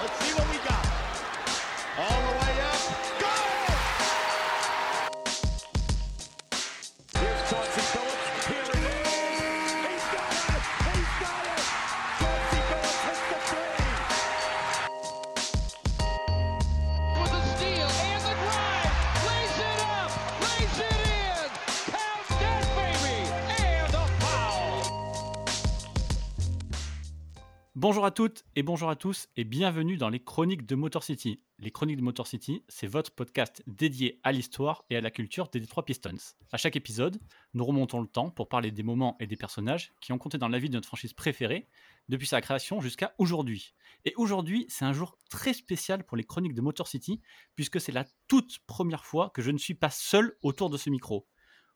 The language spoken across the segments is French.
Let's see what à toutes et bonjour à tous et bienvenue dans les Chroniques de Motor City. Les Chroniques de Motor City, c'est votre podcast dédié à l'histoire et à la culture des Detroit Pistons. À chaque épisode, nous remontons le temps pour parler des moments et des personnages qui ont compté dans la vie de notre franchise préférée depuis sa création jusqu'à aujourd'hui. Et aujourd'hui, c'est un jour très spécial pour les Chroniques de Motor City puisque c'est la toute première fois que je ne suis pas seul autour de ce micro.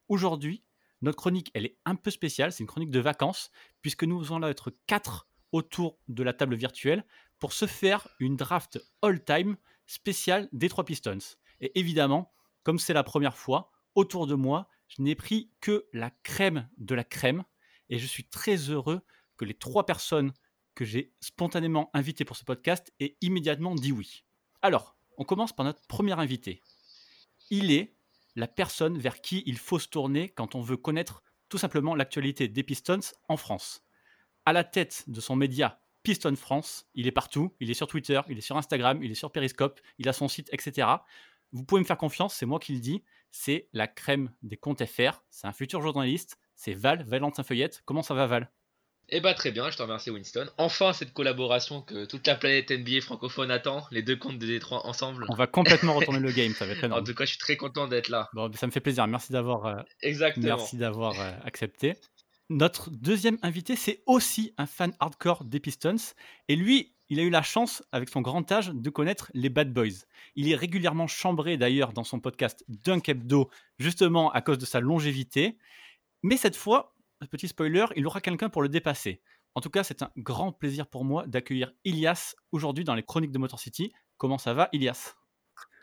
Aujourd'hui, notre chronique, elle est un peu spéciale, c'est une chronique de vacances puisque nous allons être quatre autour de la table virtuelle pour se faire une draft all-time spéciale des trois Pistons. Et évidemment, comme c'est la première fois, autour de moi, je n'ai pris que la crème de la crème. Et je suis très heureux que les trois personnes que j'ai spontanément invitées pour ce podcast aient immédiatement dit oui. Alors, on commence par notre premier invité. Il est la personne vers qui il faut se tourner quand on veut connaître tout simplement l'actualité des Pistons en France à la tête de son média Piston France. Il est partout. Il est sur Twitter, il est sur Instagram, il est sur Periscope, il a son site, etc. Vous pouvez me faire confiance, c'est moi qui le dis. C'est la crème des comptes FR. C'est un futur journaliste. C'est Val, Valentin Feuillette. Comment ça va, Val? Eh bah très bien, je te remercie Winston. Enfin cette collaboration que toute la planète NBA francophone attend, les deux comptes de Détroit ensemble. On va complètement retourner le game, ça va être En énorme. tout cas, je suis très content d'être là. Bon, ça me fait plaisir. Merci d'avoir euh, Exactement. Merci d'avoir euh, accepté. Notre deuxième invité, c'est aussi un fan hardcore des Pistons. Et lui, il a eu la chance, avec son grand âge, de connaître les Bad Boys. Il est régulièrement chambré d'ailleurs dans son podcast Dunk Hebdo, justement à cause de sa longévité. Mais cette fois, petit spoiler, il aura quelqu'un pour le dépasser. En tout cas, c'est un grand plaisir pour moi d'accueillir Ilias aujourd'hui dans les Chroniques de Motor City. Comment ça va, Ilias?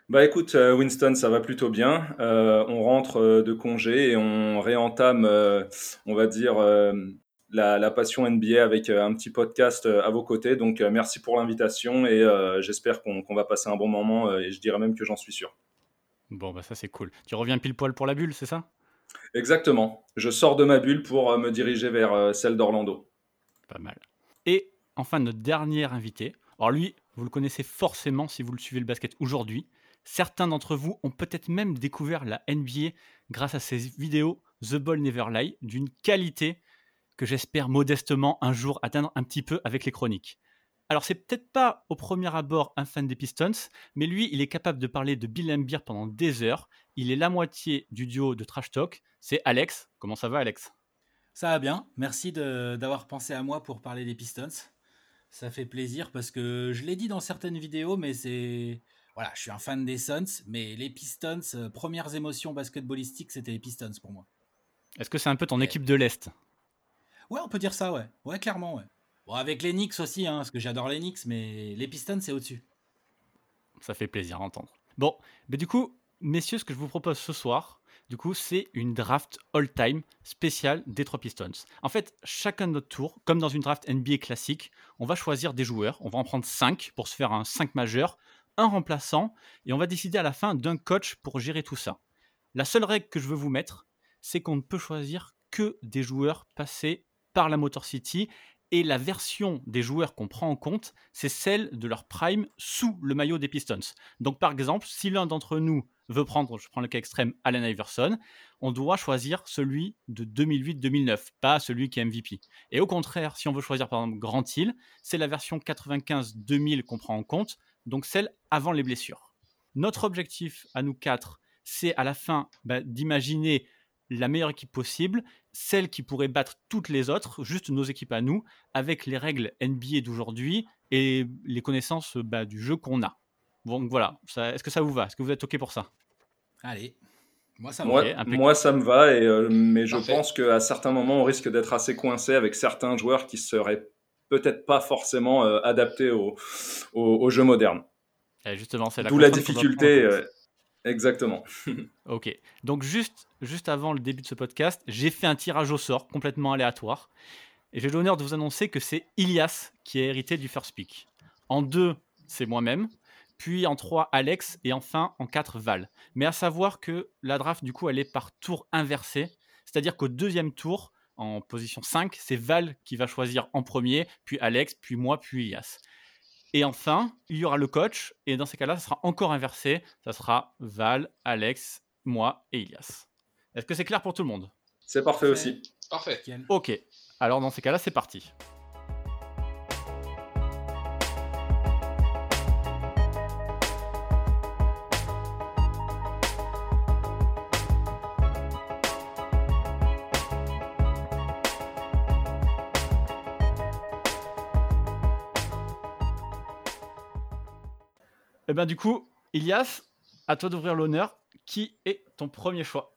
Bah écoute, euh, Winston, ça va plutôt bien. Euh, on rentre euh, de congé et on réentame, euh, on va dire, euh, la, la passion NBA avec un petit podcast à vos côtés. Donc merci pour l'invitation et j'espère qu'on va passer un bon moment et je dirais même que j'en suis sûr. Bon, bah ça c'est cool. Tu reviens pile poil pour la bulle, c'est ça? Exactement. Je sors de ma bulle pour me diriger vers celle d'Orlando. Pas mal. Et enfin, notre dernier invité. Alors lui, vous le connaissez forcément si vous le suivez le basket aujourd'hui. Certains d'entre vous ont peut-être même découvert la NBA grâce à ses vidéos The Ball Never Lie, d'une qualité que j'espère modestement un jour atteindre un petit peu avec les chroniques. Alors c'est peut-être pas au premier abord un fan des Pistons, mais lui, il est capable de parler de Bill Laimbeer pendant des heures. Il est la moitié du duo de Trash Talk. C'est Alex. Comment ça va, Alex? Ça va bien, merci d'avoir pensé à moi pour parler des Pistons. Ça fait plaisir parce que je l'ai dit dans certaines vidéos, mais c'est. Voilà, je suis un fan des Suns, mais les Pistons, euh, premières émotions basketballistiques, c'était les Pistons pour moi. Est-ce que c'est un peu ton équipe de l'Est? Ouais, on peut dire ça, ouais. Ouais, clairement, ouais. Bon, avec les Knicks aussi, hein, parce que j'adore les Knicks, mais les Pistons, c'est au-dessus. Ça fait plaisir à entendre. Bon, mais du coup, messieurs, ce que je vous propose ce soir, du coup, c'est une draft all-time spéciale des trois Pistons. En fait, chacun de notre tour, comme dans une draft NBA classique, on va choisir des joueurs. On va en prendre 5 pour se faire un 5 majeur, un remplaçant, et on va décider à la fin d'un coach pour gérer tout ça. La seule règle que je veux vous mettre, c'est qu'on ne peut choisir que des joueurs passés par la Motor City. Et la version des joueurs qu'on prend en compte, c'est celle de leur prime sous le maillot des Pistons. Donc par exemple, si l'un d'entre nous veut prendre, je prends le cas extrême, Allen Iverson, on doit choisir celui de 2008-2009, pas celui qui est MVP. Et au contraire, si on veut choisir par exemple Grant Hill, c'est la version 95-2000 qu'on prend en compte, donc celle avant les blessures. Notre objectif à nous quatre, c'est à la fin bah, d'imaginer la meilleure équipe possible, celle qui pourrait battre toutes les autres, juste nos équipes à nous, avec les règles NBA d'aujourd'hui et les connaissances bah, du jeu qu'on a. Donc voilà, ça- est-ce que ça vous va? Est-ce que vous êtes OK pour ça? Allez, moi ça me Moi, va. moi, ça me va, et, euh, mais je pense qu'à certains moments, on risque d'être assez coincé avec certains joueurs qui seraient peut-être pas forcément euh, adaptés au, au, au jeu moderne. Eh, Justement, c'est la D'où la difficulté. euh, exactement. Ok. Donc juste, juste avant le début de ce podcast, j'ai fait un tirage au sort complètement aléatoire. Et j'ai l'honneur de vous annoncer que c'est Ilias qui a hérité du first pick. En deux, c'est moi-même. Puis en 3, Alex. Et enfin, en 4, Val. Mais à savoir que la draft, du coup, elle est par tour inversé. C'est-à-dire qu'au deuxième tour, en position 5, c'est Val qui va choisir en premier, puis Alex, puis moi, puis Ilias. Et enfin, il y aura le coach. Et dans ces cas-là, ça sera encore inversé. Ça sera Val, Alex, moi et Ilias. Est-ce que c'est clair pour tout le monde? C'est parfait aussi. Parfait. Ok. Alors dans ces cas-là, c'est parti. Eh bien du coup, Ilias, à toi d'ouvrir l'honneur. Qui est ton premier choix?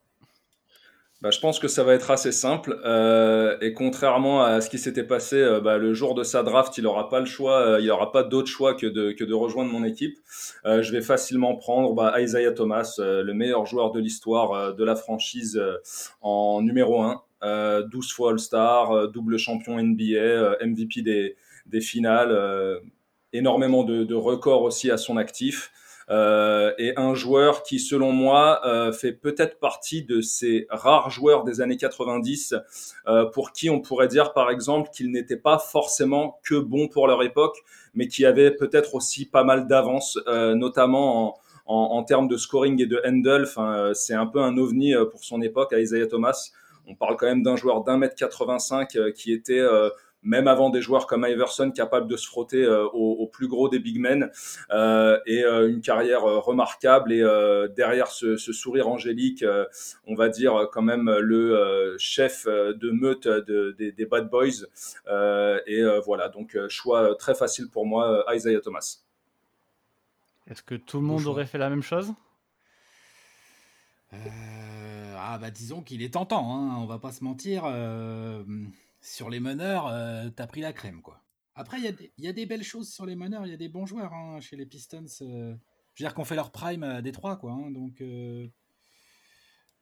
Bah, je pense que ça va être assez simple. euh, et contrairement à ce qui s'était passé euh, bah, le jour de sa draft, il n'aura pas le choix, euh, il n'aura pas d'autre choix que de, rejoindre mon équipe. Euh, je vais facilement prendre bah, Isaiah Thomas, le meilleur joueur de l'histoire de la franchise en numéro 1. Euh, 12 fois All-Star, double champion NBA, MVP des, des finales, énormément de, records aussi à son actif. Euh, et un joueur qui, selon moi, euh, fait peut-être partie de ces rares joueurs des années 90 euh, pour qui on pourrait dire, par exemple, qu'ils n'étaient pas forcément que bons pour leur époque, mais qui avaient peut-être aussi pas mal d'avance, notamment en, en, termes de scoring et de handle. Enfin, c'est un peu un ovni pour son époque à Isaiah Thomas. On parle quand même d'un joueur d'un mètre 85 euh, qui était même avant des joueurs comme Iverson, capable de se frotter euh, au, au plus gros des big men, euh, et euh, une carrière euh, remarquable. Et euh, derrière ce, ce sourire angélique, euh, on va dire quand même le euh, chef de meute de, des, des Bad Boys. Euh, et euh, voilà, donc choix très facile pour moi, Isaiah Thomas. Est-ce que tout le monde aurait fait la même chose? Euh, ah bah disons qu'il est tentant, hein, on va pas se mentir. euh, sur les meneurs, euh, t'as pris la crème quoi. Après, il y, a des- il y a des belles choses sur les meneurs, il y a des bons joueurs hein, chez les Pistons. euh, je veux dire qu'on fait leur prime à Détroit quoi. hein, donc euh,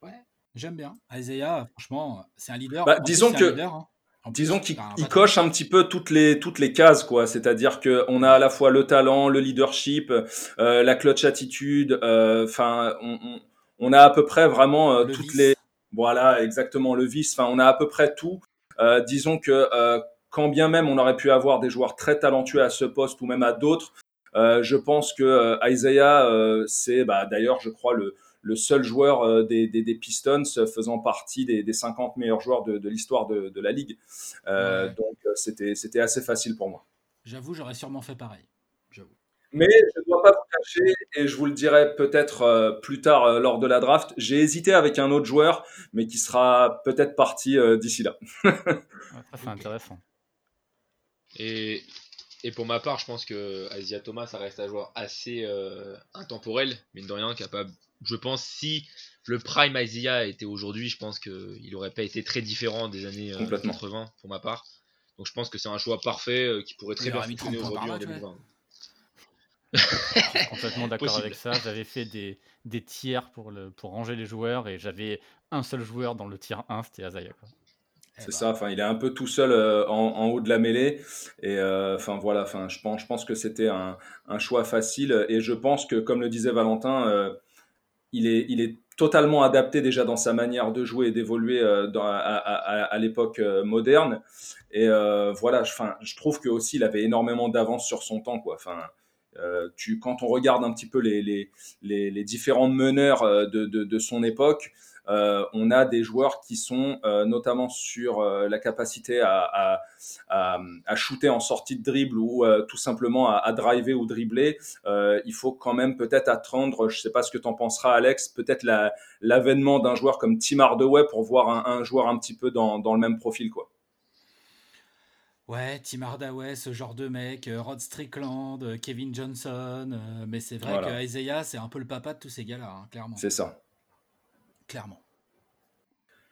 ouais, j'aime bien. Isaiah, franchement, c'est un leader. Bah, plus, disons que- leader, hein. Plus, Disons qu'il coche un petit peu toutes les toutes les cases quoi. C'est-à-dire que on a à la fois le talent, le leadership, la clutch attitude. Enfin, on, on, on a à peu près vraiment le toutes vice. les voilà exactement le vice. Enfin, on a à peu près tout. Euh, disons que euh, quand bien même on aurait pu avoir des joueurs très talentueux à ce poste ou même à d'autres, euh, je pense que Isaiah c'est bah, d'ailleurs je crois le le seul joueur des, des, des Pistons faisant partie des, des 50 meilleurs joueurs de, de l'histoire de, de la ligue. Euh, Ouais. Donc c'était assez facile pour moi. J'avoue, j'aurais sûrement fait pareil. Mais je ne dois pas vous cacher, et je vous le dirai peut-être euh, plus tard euh, lors de la draft, j'ai hésité avec un autre joueur, mais qui sera peut-être parti euh, d'ici là. Ça, c'est intéressant. Et, et pour ma part, je pense que Isaiah Thomas, ça reste un joueur assez euh, intemporel, mine de rien, capable. Je pense si le prime Isaiah était aujourd'hui, je pense qu'il aurait pas été très différent des années euh, Complètement. 80 pour ma part. Donc je pense que c'est un choix parfait euh, qui pourrait très bien fonctionner 30 points aujourd'hui en par match, 2020. Je suis complètement d'accord avec ça. J'avais fait des, des tiers pour, le, pour ranger les joueurs et j'avais un seul joueur dans le tier 1, c'était Azaya. Quoi. Eh C'est bah, ça, enfin, il est un peu tout seul euh, en, en haut de la mêlée. Et euh, enfin voilà, enfin, je pense, je pense que c'était un, un choix facile. Et je pense que, comme le disait Valentin, euh, il, est, il est totalement adapté déjà dans sa manière de jouer et d'évoluer euh, dans- à, à- à- à l'époque euh, moderne. Et euh, voilà, je, enfin, je trouve que aussi il avait énormément d'avance sur son temps, quoi. Enfin, euh, tu, quand on regarde un petit peu les, les, les, différents meneurs euh, de, de, son époque, euh, on a des joueurs qui sont notamment sur la capacité à, à, shooter en sortie de dribble ou tout simplement à, driver ou dribbler. Il faut quand même peut-être attendre, je sais pas ce que tu en penseras Alex, peut-être la- l'avènement d'un joueur comme Tim Hardaway pour voir un, un joueur un petit peu dans, dans le même profil. quoi. Ouais, Tim Hardaway, ce genre de mec, euh, Rod Strickland, euh, Kevin Johnson, euh, mais c'est vrai Voilà. que Isaiah, c'est un peu le papa de tous ces gars-là, hein, clairement. C'est ça. Clairement.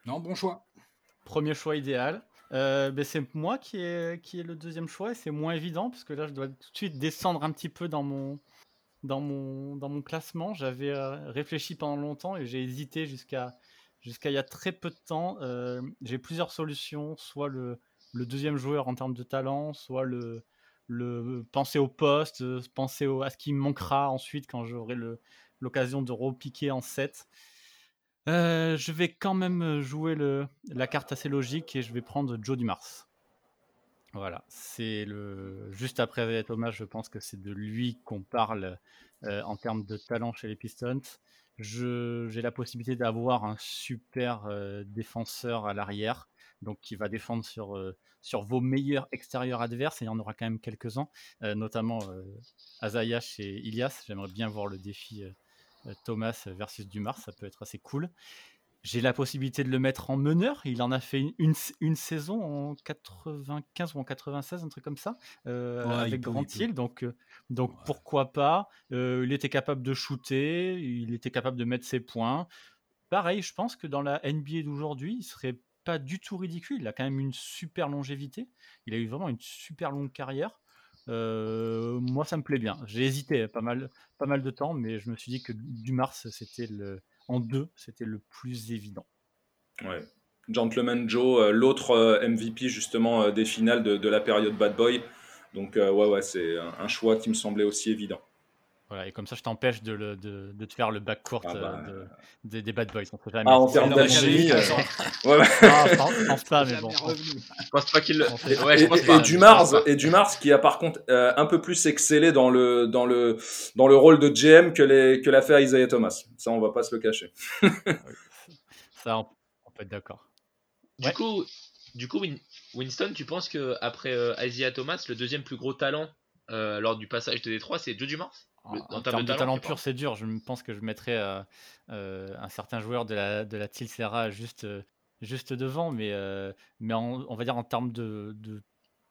Non, bon choix. Premier choix idéal. Euh, ben, c'est moi qui est, qui est le deuxième choix et c'est moins évident parce que là je dois tout de suite descendre un petit peu dans mon, dans mon, dans mon classement. J'avais euh, réfléchi pendant longtemps et j'ai hésité jusqu'à jusqu'à il y a très peu de temps. Euh, j'ai plusieurs solutions, soit le, le deuxième joueur en termes de talent, soit le, penser au poste, euh, penser à ce qui me manquera ensuite quand j'aurai l'occasion de repiquer en 7. Euh, je vais quand même jouer le, la carte assez logique et je vais prendre Joe Dumars. Voilà, c'est juste après Thomas, je pense que c'est de lui qu'on parle euh, en termes de talent chez les Pistons. J'ai la possibilité d'avoir un super euh, défenseur à l'arrière, donc qui va défendre sur, euh, sur vos meilleurs extérieurs adverses, et il y en aura quand même quelques-uns, euh, notamment euh, Azayash et Ilias. J'aimerais bien voir le défi Thomas versus Dumars, ça peut être assez cool. J'ai la possibilité de le mettre en meneur. Il en a fait une, une, une saison en 95 ou en 96, un truc comme ça, euh, Ouais, avec peut. Hill. Donc, donc Ouais. pourquoi pas Euh, Il était capable de shooter, il était capable de mettre ses points. Pareil, je pense que dans la NBA d'aujourd'hui, il serait du tout ridicule. Il a quand même une super longévité. Il a eu vraiment une super longue carrière. Euh, moi, ça me plaît bien. J'ai hésité pas mal, pas mal de temps, mais je me suis dit que Dumars, c'était le, en deux, c'était le plus évident. Ouais. Gentleman Joe, euh, l'autre euh, MVP justement des finales de, la période Bad Boy. Donc ouais, ouais, c'est un choix qui me semblait aussi évident. Voilà, et comme ça, je t'empêche de, le- de, de te faire le backcourt Ah bah. euh, de- des, des bad boys. On sait jamais. Ah, en termes d'alchimie, euh, Ouais. Ah, je pense- pas, mais bon. Je pense pas qu'il Ouais, je et, pense et- pas. et pense pas. et Dumars qui a par contre euh, un peu plus excellé dans le, dans le, dans le rôle de GM que, les, que l'a fait Isaiah Thomas. Ça, on va pas se le cacher. Ça, on, on peut être d'accord. Du Ouais. coup, du coup, Win- Winston, tu penses que après euh, Isaiah Thomas, le deuxième plus gros talent euh, lors du passage de Détroit, c'est Joe Dumars? En, termes de talent, pur, c'est dur. Je pense que je mettrais euh, euh, un certain joueur de la, de la juste, euh, juste devant, mais, euh, mais en- on va dire en termes de, de-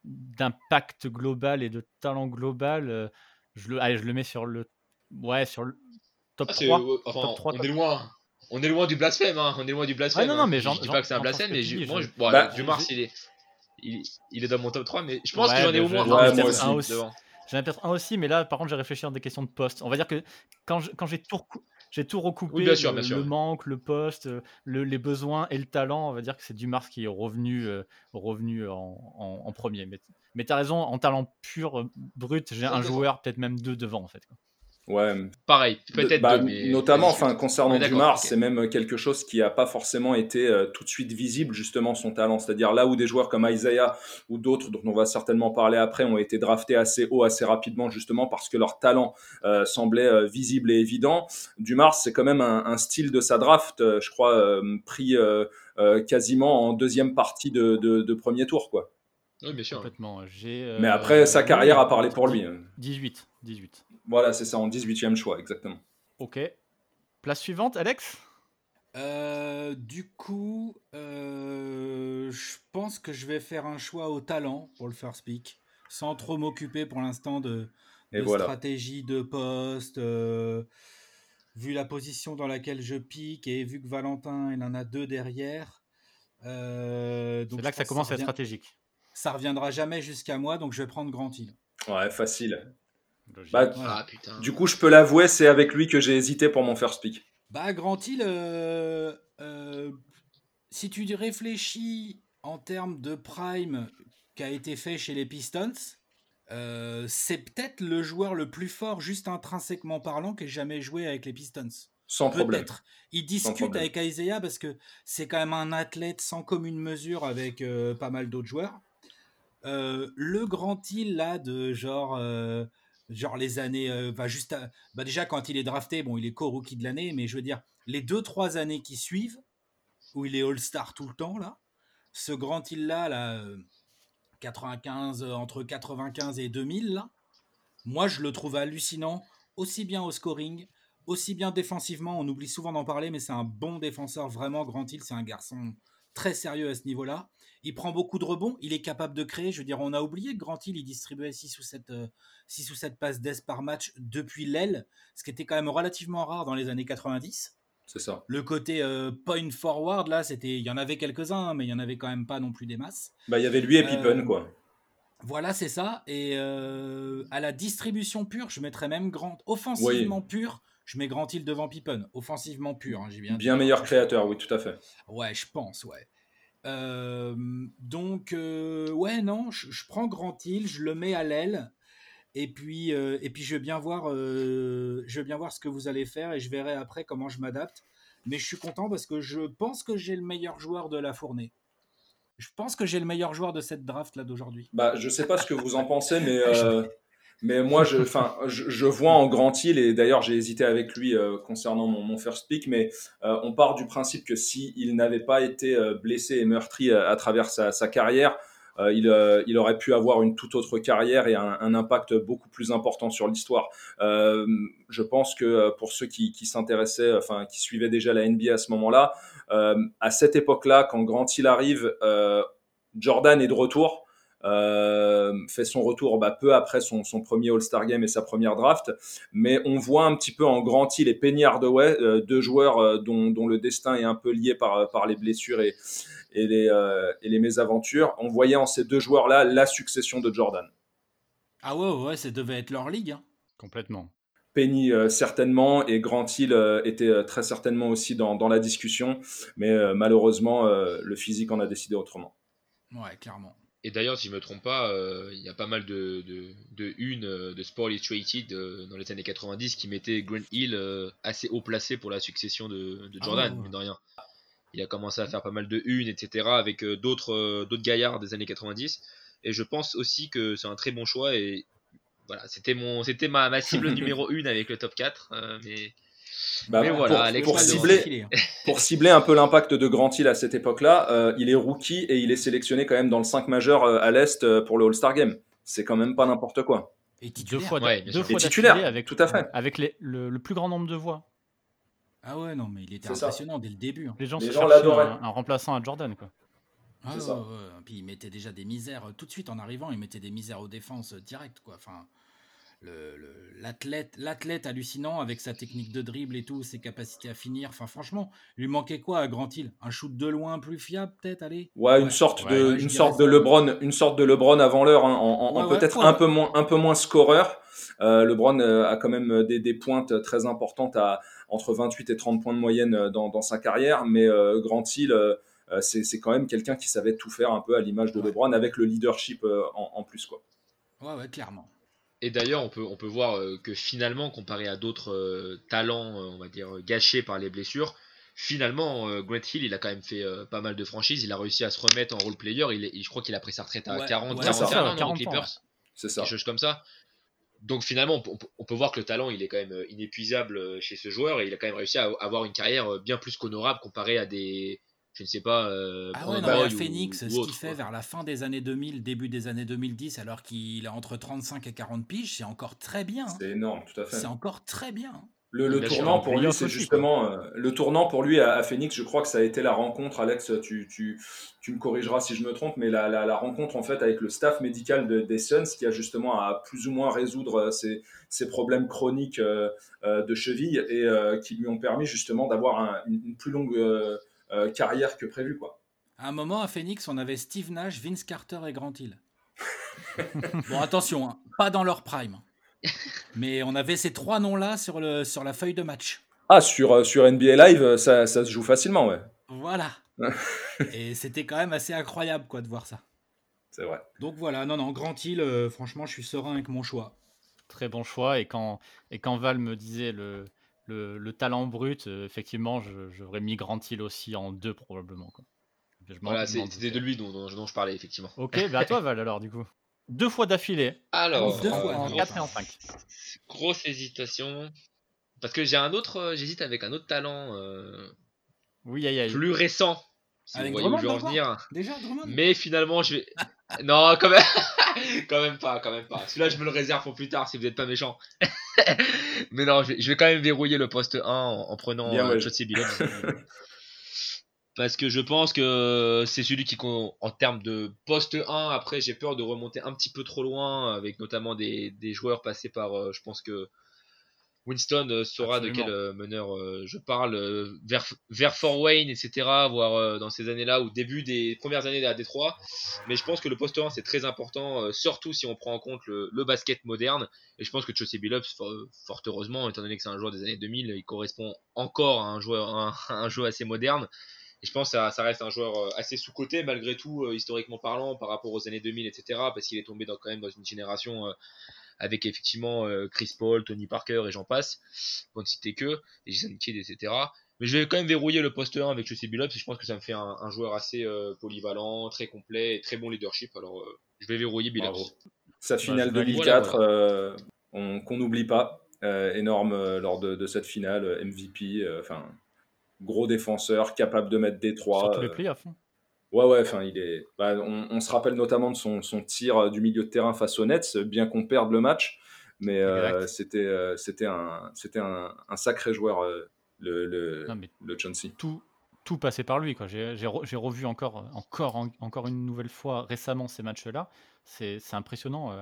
d'impact global et de talent global, je, le, allez, je le mets sur le, ouais, sur le top Ah, c'est- 3. ouais, enfin, top trois, on top est loin. On est loin du blasphème, hein. On est loin du blasphème. Ah, non, non, hein. mais j'en- je dis pas que c'est un blasphème, mais dis, moi, je- bon, Bah, il est, il, il est dans mon top 3, mais je pense Ouais, que j'en ai mais au moins un, aussi un aussi. devant. J'en ai peut-être un aussi, mais là, par contre, j'ai réfléchi à des questions de poste. On va dire que quand je- quand j'ai tout, recou- j'ai tout recoupé, Oui, bien sûr, le, bien sûr, le ouais. manque, le poste, euh, le- les besoins et le talent, on va dire que c'est Dumars qui est revenu, euh, revenu en, en- en premier. Mais, mais tu as raison, en talent pur, euh, brut, j'ai un joueur, peut-être même deux devant, en fait. quoi. Ouais, Pareil, peut-être Bah, mais. notamment, enfin, concernant Dumars, ok. c'est même quelque chose qui n'a pas forcément été euh, tout de suite visible, justement, son talent. C'est-à-dire là où des joueurs comme Isaiah ou d'autres, dont on va certainement parler après, ont été draftés assez haut, assez rapidement, justement, parce que leur talent euh, semblait euh, visible et évident. Dumars, c'est quand même un, un style de sa draft, euh, je crois, euh, pris euh, euh, quasiment en deuxième partie de, de- de premier tour, quoi. Oui, bien sûr. Complètement. Mais euh, après, sa carrière a parlé pour lui. 18. 18. Voilà, c'est ça, en 18e choix, exactement. Ok. Place suivante, Alex? Euh, du coup, euh, je pense que je vais faire un choix au talent pour le first pick, sans trop m'occuper pour l'instant de, Et de voilà. stratégie de poste. euh, vu la position dans laquelle je pique et vu que Valentin il en a deux derrière. euh, C'est là que ça commence à être stratégique. Ça reviendra jamais jusqu'à moi, donc je vais prendre Grand Hill. Ouais, facile. Bah, Voilà. Ah putain. Du coup, je peux l'avouer, c'est avec lui que j'ai hésité pour mon first pick. Bah, Grand Hill, euh, euh, si tu réfléchis en termes de prime qui a été fait chez les Pistons, euh, c'est peut-être le joueur le plus fort, juste intrinsèquement parlant, qui ait jamais joué avec les Pistons. Sans problème. Peut-être. Il discute problème. avec Isaiah parce que c'est quand même un athlète sans commune mesure avec euh, pas mal d'autres joueurs. Euh, le Grand Hill, là, de genre, euh, genre les années. euh, juste à- bah, déjà, quand il est drafté, bon, il est co-rookie de l'année, mais je veux dire, les deux, trois années qui suivent, où il est All-Star tout le temps, là, ce Grand Hill-là, là, euh, 95, euh, entre 95 et 2000, là, moi, je le trouve hallucinant, aussi bien au scoring, aussi bien défensivement. On oublie souvent d'en parler, mais c'est un bon défenseur, vraiment Grand Hill. C'est un garçon très sérieux à ce niveau-là. Il prend beaucoup de rebonds, il est capable de créer. Je veux dire, on a oublié que Grand Hill, il distribuait 6 ou 7, euh, 6 ou 7 passes d'ess par match depuis l'aile, ce qui était quand même relativement rare dans les années 90. C'est ça. Le côté euh, point forward, là, c'était, il y en avait quelques-uns, hein, mais il y en avait quand même pas non plus des masses. Bah, il y avait lui et Euh, Pippen, quoi. Voilà, c'est ça. Et euh, à la distribution pure, je mettrais même Grand. Offensivement pur, je mets Grand Hill devant Pippen. Offensivement pur, hein, j'ai bien. Bien meilleur créateur, oui, tout à fait. Ouais, je pense, ouais. Donc, ouais, non, je, je prends Grand Hill, je le mets à l'aile. Et puis, euh, et puis je vais bien voir, euh, je vais bien voir ce que vous allez faire et je verrai après comment je m'adapte. Mais je suis content parce que je pense que j'ai le meilleur joueur de la fournée. Je pense que j'ai le meilleur joueur de cette draft là d'aujourd'hui. Bah, je sais pas ce que vous en pensez, mais, euh, mais moi, je, enfin, je, je vois en Grand Hill, et d'ailleurs, j'ai hésité avec lui euh, concernant mon, mon first pick, mais euh, on part du principe que si il n'avait pas été euh, blessé et meurtri à, à travers sa, sa carrière, euh, il, euh, il aurait pu avoir une toute autre carrière et un, un impact beaucoup plus important sur l'histoire. Euh, je pense que euh, pour ceux qui, qui s'intéressaient, enfin, qui suivaient déjà la NBA à ce moment-là, euh, à cette époque-là, quand Grant Hill arrive, euh, Jordan est de retour, euh, fait son retour bah, peu après son, son premier All-Star Game et sa première draft, mais on voit un petit peu en Grant Hill et Penny Hardaway, euh, deux joueurs euh, dont, dont le destin est un peu lié par, par les blessures et, et, les, euh, et les mésaventures. On voyait en ces deux joueurs-là la succession de Jordan. Ah ouais, ouais, ça devait être leur ligue. hein. Complètement. Penny euh, certainement et Grant Hill euh, était euh, très certainement aussi dans, dans la discussion, mais euh, malheureusement euh, le physique en a décidé autrement. Ouais, clairement. Et d'ailleurs, si je me trompe pas, euh, il y a pas mal de, de, de une euh, de Sport Illustrated euh, dans les années 90 qui mettaient Grant Hill euh, assez haut placé pour la succession de, de Ah Jordan, ouais, ouais. mine de rien. Il a commencé à faire pas mal de une, etc. avec euh, d'autres euh, d'autres gaillards des années 90. Et je pense aussi que c'est un très bon choix. Et voilà, c'était mon c'était ma, ma cible numéro 1 avec le top 4. euh, mais Bah, Mais pour- voilà, pour, Alex pour Padova. cibler, Filé, hein. pour cibler un peu l'impact de Grant Hill à cette époque-là, euh, il est rookie et il est sélectionné quand même dans le 5 majeur euh, à l'Est euh, pour le All-Star Game. C'est quand même pas n'importe quoi. Et Deux titulaire. fois, Ouais, deux fois Et titulaire, avec, tout à fait. avec les- le, le plus grand nombre de voix. Ah ouais, non, mais il était ça. impressionnant dès le début. hein. Les gens Les gens un, un remplaçant à Jordan. Quoi. Ah, ouais, ça. ouais, ouais. Puis il mettait déjà des misères tout de suite en arrivant, il mettait des misères aux défenses directes quoi. Enfin, le- le- l'athlète, l'athlète hallucinant avec sa technique de dribble et tout, ses capacités à finir. Enfin, franchement, lui manquait quoi à Grand Hill Un shoot de loin plus fiable peut-être, allez? Ouais, une sorte Ouais, de, ouais, une sorte de ça. LeBron, une sorte de LeBron avant l'heure, hein, en, peut-être ouais. un peu moins, un peu moins scoreur. Euh, LeBron euh, a quand même des, des pointes très importantes à entre 28 et 30 points de moyenne euh, dans, dans sa carrière, mais euh, Grant Hill, euh, euh, c'est c'est quand même quelqu'un qui savait tout faire un peu à l'image de Ouais. LeBron avec le leadership euh, en, en plus quoi. Ouais, ouais, clairement. Et d'ailleurs, on peut, on peut voir euh, que finalement, comparé à d'autres euh, talents, euh, on va dire, gâchés par les blessures, finalement, euh, Grant Hill, il a quand même fait euh, pas mal de franchises. Il a réussi à se remettre en role player. Il est- je crois qu'il a pris sa retraite à Ouais, 40, ouais, 41 c'est ça, ans, non, 40 aux ans, Clippers. ouais. C'est ça. Quelque chose comme ça. Donc finalement, on peut, on peut- voir que le talent, il est quand même inépuisable chez ce joueur et il a quand même réussi à avoir une carrière bien plus qu'honorable comparé à des, je ne sais pas, euh, Ah ouais, non, mais Boy ou- Phoenix, ou ce qu'il fait quoi. vers la fin des années 2000, début des années 2010, alors qu'il a entre 35 et 40 piges, c'est encore très bien. hein. C'est énorme, tout à fait. C'est encore très bien. hein. Le, tournant pour lui, c'est justement euh, le tournant pour lui à, à Phoenix. Je crois que ça a été la rencontre, Alex. Tu, tu, tu me corrigeras si je me trompe, mais la, la, la rencontre en fait avec le staff médical de, des Suns qui a justement à plus ou moins résoudre euh, ces, ces problèmes chroniques euh, euh, de cheville et euh, qui lui ont permis justement d'avoir un- une, une plus longue euh, carrière que prévu, quoi. À un moment, à Phoenix, on avait Steve Nash, Vince Carter et Grant Hill. bon, attention, hein, pas dans leur prime. Mais on avait ces trois noms-là sur, le, sur la feuille de match. Ah, sur, euh, sur NBA Live, ça, ça se joue facilement, ouais. Voilà. et c'était quand même assez incroyable quoi de voir ça. C'est vrai. Donc voilà, non, non, Grant Hill, euh, franchement, je suis serein avec mon choix. Très bon choix. Et quand, et quand Val me disait le, le, le talent brut, euh, effectivement, je- j'aurais mis Grant Hill aussi en deux probablement. Quoi. Je m'en- Voilà, c'était de lui dont, dont- dont je parlais, effectivement. Ok, bah à toi Val alors du coup. Deux fois d'affilée, Alors, Deux en, fois, en non, 4 et en 5. grosse hésitation. Parce que j'ai un autre, euh, j'hésite avec un autre talent euh, Oui, aïe aïe. plus récent, si Avec vous voyez où je veux en Drummond venir. Déjà, Drummond? Mais finalement, je vais. Non, quand même, quand même pas, quand même pas. Celui-là, je me le réserve pour plus tard si vous n'êtes pas méchant. Mais non, je vais, je vais quand même verrouiller le poste 1 en, en prenant Bien, euh, ouais. Parce que je pense que c'est celui qui, en termes de poste 1, après j'ai peur de remonter un petit peu trop loin, avec notamment des, des joueurs passés par, euh, je pense que Winston euh, saura de quel euh, meneur euh, je parle, euh, vers, vers Fort Wayne, etc., voire euh, dans ces années-là, au début des premières années à Détroit. Mais je pense que le poste 1 c'est très important, euh, surtout si on prend en compte le, le basket moderne. Et je pense que Chauncey Billups, fort, fort heureusement, étant donné que c'est un joueur des années 2000, il correspond encore à un joueur, un, un jeu assez moderne. Et je pense que ça, ça reste un joueur assez sous-coté, malgré tout, euh, historiquement parlant, par rapport aux années 2000, etc. Parce qu'il est tombé dans, quand même dans une génération euh, avec effectivement euh, Chris Paul, Tony Parker et j'en passe, pour ne citer que, et Jason Kidd, etc. Mais je vais quand même verrouiller le poste 1 avec Chelsea Billups, et je pense que ça me fait un, un joueur assez euh, polyvalent, très complet et très bon leadership. Alors, euh, je vais verrouiller Billups. Bravo. Cette Bah, finale je valide. 2004, Voilà, euh, on- qu'on n'oublie pas, euh, énorme euh, lors de, de cette finale, MVP, euh, enfin gros défenseur, capable de mettre des trois. Surtout les euh, playoffs. hein. Ouais, ouais, enfin, il est. bah, on, on se rappelle notamment de son, son tir euh, du milieu de terrain face aux Nets, bien qu'on perde le match, mais euh, c'était euh, c'était un, c'était un, un sacré joueur, euh, le, le, Non, le tout, tout passait par lui. quoi. J'ai j'ai re- j'ai revu encore, encore, en- encore une nouvelle fois récemment ces matchs-là. C'est c'est impressionnant.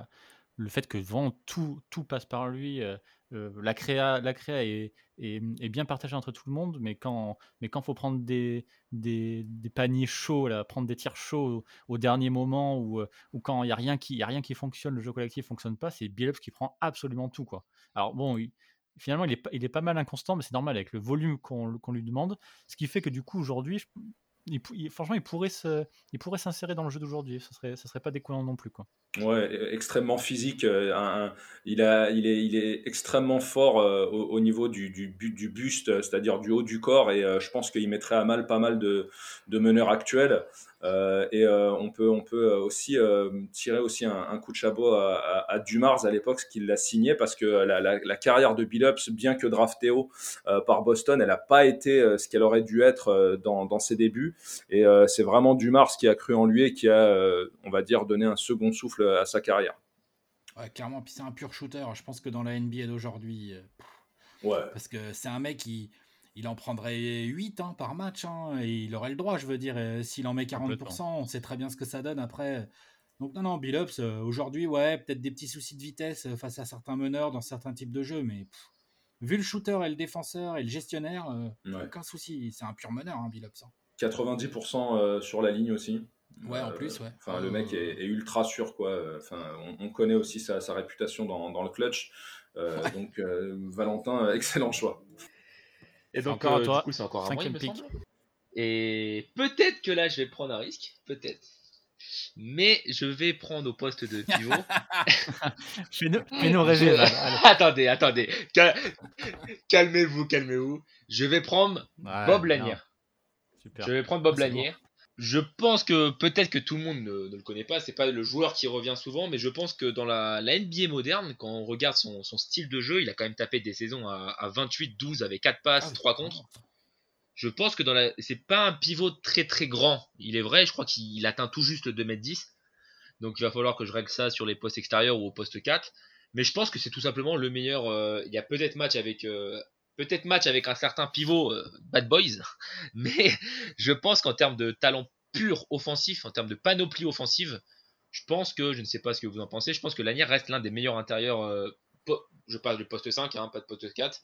le fait que vraiment tout, tout passe par lui. La créa, la créa est, bien partagée entre tout le monde, mais quand mais quand faut prendre des, paniers chauds, là, prendre des tirs chauds au, dernier moment, ou, ou quand il n'y a, rien qui- y a rien qui fonctionne, le jeu collectif fonctionne pas, c'est Billups qui prend absolument tout. Quoi. Alors bon, finalement, il est, pas- mal inconstant, mais c'est normal avec le volume qu'on lui demande. Ce qui fait que du coup, aujourd'hui, franchement, il pourrait s'insérer dans le jeu d'aujourd'hui. Ce serait, ça serait pas déconnant non plus, quoi. Ouais, e- extrêmement physique. euh, un- il, a, il, est, il est extrêmement fort euh, au, au niveau du, du, du buste, euh, c'est-à-dire du haut du corps, et je pense qu'il mettrait à mal pas mal de, de meneurs actuels. Et on peut, on peut aussi tirer aussi un, coup de chapeau à, Dumars à l'époque, ce qu'il l'a signé, parce que la, la, carrière de Billups, bien que drafté haut par Boston, elle n'a pas été ce qu'elle aurait dû être dans, dans ses débuts. Et c'est vraiment Dumars qui a cru en lui et qui a, on va dire, donné un second souffle à sa carrière. Ouais, clairement, puis c'est un pur shooter. Je pense que dans la NBA d'aujourd'hui, euh, Ouais. parce que c'est un mec qui il en prendrait 8 hein, par match, hein, et il aurait le droit, je veux dire, euh, s'il en met 40%, on sait très bien ce que ça donne après. Donc non, non, Billups, euh, aujourd'hui, ouais, peut-être des petits soucis de vitesse euh, face à certains meneurs dans certains types de jeux, mais pff, vu le shooter et le défenseur et le gestionnaire, euh, Ouais. aucun souci, c'est un pur meneur, hein, Billups. hein. 90% euh, sur la ligne aussi. Ouais, en Euh, plus, ouais. Enfin, le mec est, est ultra sûr, quoi. Enfin, on, on connaît aussi sa, sa réputation dans, dans le clutch. Euh, Ouais. Donc, euh, Valentin, excellent choix. Et donc, Encore à toi, du coup, c'est encore à moi, il cinquième me pick. semble. Et peut-être que là, je vais prendre un risque, peut-être. Mais je vais prendre au poste de pivot. Fais-nous rêver, allez. attendez, attendez. Cal- Calmez-vous, calmez-vous. Je vais prendre Ouais, Bob Lanière. Super. Je vais prendre Bob Lanière. Je pense que peut-être que tout le monde ne, ne le connaît pas, c'est pas le joueur qui revient souvent, mais je pense que dans la, la NBA moderne, quand on regarde son, son style de jeu, il a quand même tapé des saisons à, à 28-12 avec 4 passes, Ah, 3 contre. Je pense que dans la, c'est pas un pivot très très grand. Il est vrai, je crois qu'il atteint tout juste 2m10. Donc il va falloir que je règle ça sur les postes extérieurs ou au poste 4. Mais je pense que c'est tout simplement le meilleur. euh, il y a peut-être match avec euh, peut-être match avec un certain pivot euh, Bad Boys, mais je pense qu'en termes de talent pur offensif, en termes de panoplie offensive, je pense que je ne sais pas ce que vous en pensez. Je pense que Lanier reste l'un des meilleurs intérieurs. euh, je parle du poste 5, hein, pas de poste 4.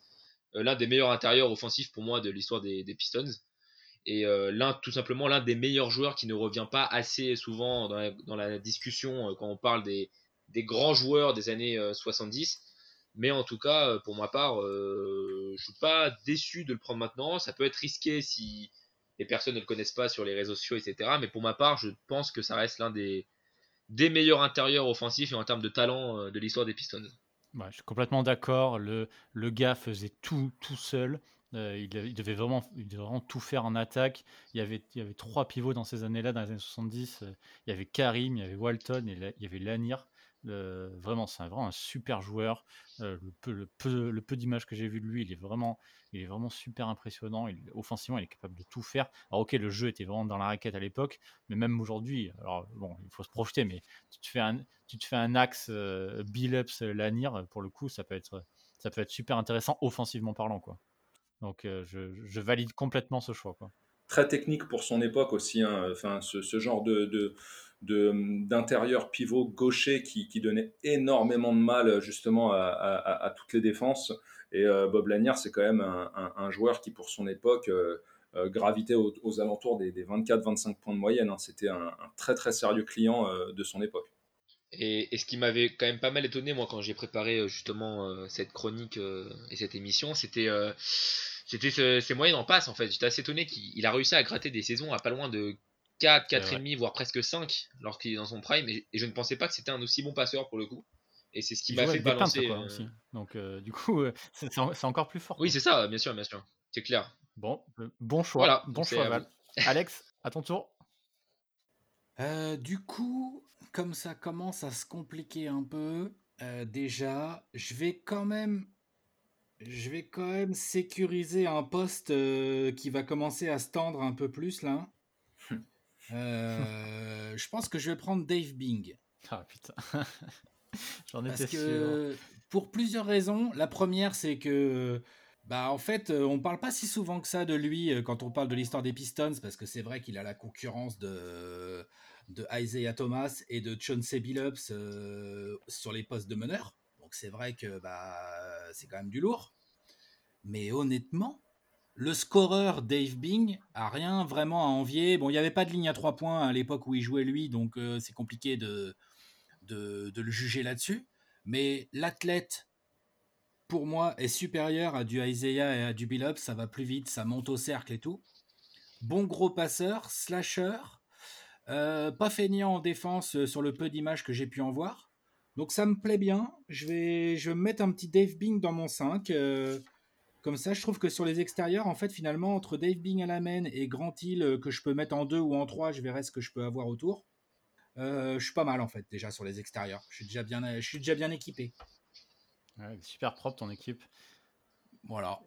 euh, l'un des meilleurs intérieurs offensifs pour moi de l'histoire des, Pistons et l'un tout simplement l'un des meilleurs joueurs qui ne revient pas assez souvent dans la, discussion quand on parle des, grands joueurs des années euh, 70 mais en tout cas euh, pour ma part euh, je suis pas déçu de le prendre maintenant ça peut être risqué si les personnes ne le connaissent pas sur les réseaux sociaux etc mais pour ma part je pense que ça reste l'un des meilleurs intérieurs offensifs et en termes de talent euh, de l'histoire des Pistons je suis complètement d'accord. Le, le gars faisait tout tout seul. Il, devait vraiment, il devait vraiment tout faire en attaque. Il y avait, il y avait trois pivots dans ces années-là, dans les années 70. Euh, Il y avait Karim, il y avait Walton et il y avait Lanier. Euh, vraiment, c'est vraiment un super joueur. Euh, le peu, d'images que j'ai vu de lui, il est vraiment, il est vraiment super impressionnant. Offensivement, il est capable de tout faire. Alors ok, le jeu était vraiment dans la raquette à l'époque, mais même aujourd'hui, alors bon, il faut se projeter, mais tu te fais un, tu te fais un axe euh, Billups Lanier, pour le coup, ça peut être, ça peut être super intéressant offensivement parlant, quoi. Donc euh, je, valide complètement ce choix, quoi. Très technique pour son époque aussi. hein. Enfin, ce, genre de- d'intérieur pivot gaucher qui, donnait énormément de mal justement à, toutes les défenses. Et euh, Bob Lanier, c'est quand même un, joueur qui, pour son époque, euh, euh, gravitait aux, alentours des, des 24-25 points de moyenne. hein. C'était un, très très sérieux client euh, de son époque. Et, ce qui m'avait quand même pas mal étonné, moi, quand j'ai préparé euh, justement euh, cette chronique euh, et cette émission, c'était euh, c'était ses moyennes en passe en fait. J'étais assez étonné qu'il il a réussi à gratter des saisons à pas loin de 4, 4,5, voire presque 5 lorsqu'il est dans son prime. Et, et je ne pensais pas que c'était un aussi bon passeur pour le coup. Et c'est ce qui m'a fait balancer. quoi, euh, aussi. Donc, euh, du coup, euh, c'est encore plus fort. Oui, c'est ça, bien sûr, bien sûr. C'est clair. Bon, euh, bon choix. Voilà, bon choix, Val. Alex, à ton tour. Euh, du coup, comme ça commence à se compliquer un peu, euh, déjà, je vais quand même, je vais quand même sécuriser un poste euh, qui va commencer à se tendre un peu plus là. Euh, je pense que je vais prendre Dave Bing. Ah putain. J'en étais Parce sûr. pour plusieurs raisons. La première, c'est que bah en fait, euh, on parle pas si souvent que ça de lui euh, quand on parle de l'histoire des Pistons, parce que c'est vrai qu'il a la concurrence de de Isaiah Thomas et de Chauncey Billups euh, sur les postes de meneur. Donc c'est vrai que bah c'est quand même du lourd. Mais honnêtement, le scoreur Dave Bing a rien vraiment à envier. Bon, il n'y avait pas de ligne à trois points à l'époque où il jouait lui, donc euh, c'est compliqué de, de, le juger là-dessus. Mais l'athlète, pour moi, est supérieur à du Isaiah et à du Billups. Ça va plus vite, ça monte au cercle et tout. Bon gros passeur, slasher, euh, pas feignant en défense euh, sur le peu d'images que j'ai pu en voir. Donc ça me plaît bien. Je vais, je vais me mettre un petit Dave Bing dans mon 5. euh, comme ça, je trouve que sur les extérieurs, en fait, finalement, entre Dave Bing à la main et Grant Hill, euh, que je peux mettre en 2 ou en 3, je verrai ce que je peux avoir autour. Euh, je suis pas mal, en fait, déjà sur les extérieurs. Je suis déjà bien, je suis déjà bien équipé. Ouais, super propre ton équipe. Voilà.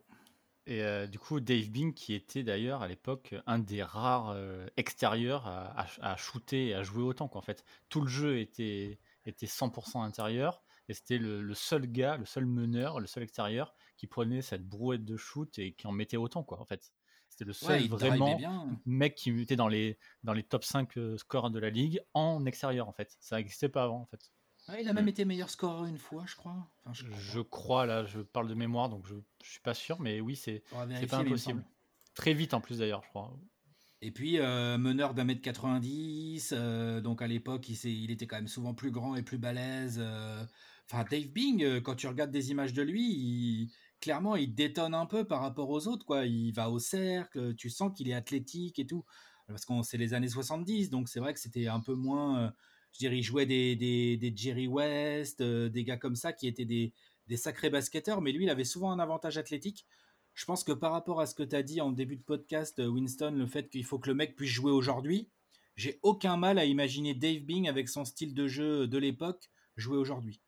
Et euh, du coup, Dave Bing, qui était d'ailleurs à l'époque un des rares euh, extérieurs à, à- à shooter et à jouer autant. Quoi, en fait, tout le jeu était, était 100% intérieur. Et c'était le, le seul gars, le seul meneur, le seul extérieur qui prenait cette brouette de shoot et qui en mettait autant. Quoi, en fait. C'était le seul Ouais, vraiment mec qui était dans les, dans les top 5 euh, scores de la ligue en extérieur. En fait. Ça n'existait pas avant. En fait. Ouais, il a même été meilleur scoreur une fois, je crois. Enfin, je crois. Je crois, là, je parle de mémoire, donc je ne suis pas sûr, mais oui, c'est pas impossible. Très vite en plus d'ailleurs, je crois. Et puis, euh, meneur d'un mètre 90, euh, donc à l'époque, il, il était quand même souvent plus grand et plus balèze. euh. Enfin, Dave Bing, euh, quand tu regardes des images de lui, il- clairement, il détonne un peu par rapport aux autres. Quoi. Il va au cercle, tu sens qu'il est athlétique et tout. Parce que c'est les années 70, donc c'est vrai que c'était un peu moins... euh, je dirais, il jouait des, des, Jerry West, euh, des gars comme ça qui étaient des, des sacrés basketteurs, mais lui, il avait souvent un avantage athlétique. Je pense que par rapport à ce que tu as dit en début de podcast, euh, Winston, le fait qu'il faut que le mec puisse jouer aujourd'hui, j'ai aucun mal à imaginer Dave Bing avec son style de jeu de l'époque jouer aujourd'hui.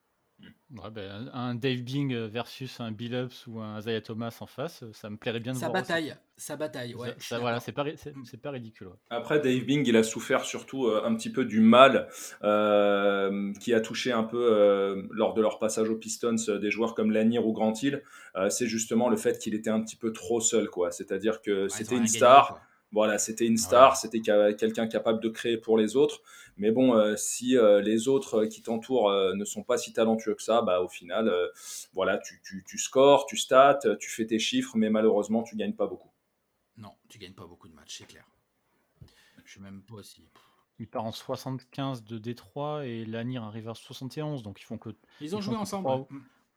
Ouais, ben, un Dave Bing versus un Billups ou un Isaiah Thomas en face, ça me plairait bien de Sa voir. aussi. bataille, sa bataille, ouais. Ça- voilà, c'est pas, c'est Mm. pas ridicule. ouais. Après, Dave Bing, il a souffert surtout euh, un petit peu du mal euh, qui a touché un peu euh, lors de leur passage aux Pistons euh, des joueurs comme Lanier ou Grant Hill. Euh, c'est justement le fait qu'il était un petit peu trop seul, quoi. C'est-à-dire que Ouais, c'était une gagné, star. Voilà, c'était une star, Ouais. c'était quelqu'un capable de créer pour les autres. Mais bon, euh, si euh, les autres euh, qui t'entourent euh, ne sont pas si talentueux que ça, bah, au final, euh, voilà, tu, tu, tu scores, tu stats, tu fais tes chiffres, mais malheureusement, tu gagnes pas beaucoup. Non, tu gagnes pas beaucoup de matchs, c'est clair. Je suis même pas aussi. Il part en 75 de Détroit et Lanier arrive à 71, donc ils font que Ils ont Ils joué font ensemble.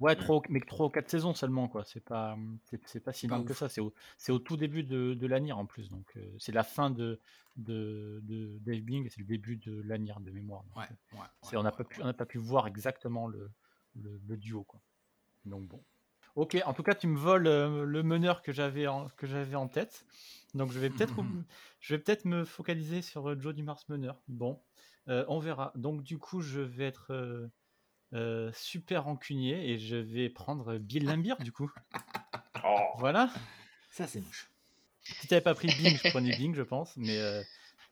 Ouais. Trois, mais que 3 ou 4 saisons seulement quoi. C'est pas c'est c'est pas si long que ça. C'est au, c'est au tout début de, de Lanier en plus, donc euh, c'est la fin de, de, de Dave Bing et c'est le début de Lanier de mémoire. Donc, Ouais, euh, ouais, c'est- ouais, on n'a pas pu on n'a pas pu voir exactement le, le, le duo quoi. Donc bon. Ok, en tout cas, tu me voles euh, le meneur que j'avais en, que j'avais en tête. Donc je vais peut-être Mhm. je vais peut-être me focaliser sur Joe Dumars meneur. Bon, euh, on verra. Donc du coup, je vais être euh, super rancunier et je vais prendre Bill Lambier du coup. Oh. Voilà. Ça, c'est moche. Si t'avais pas pris Bing, je prenais Bing, je pense. Mais euh,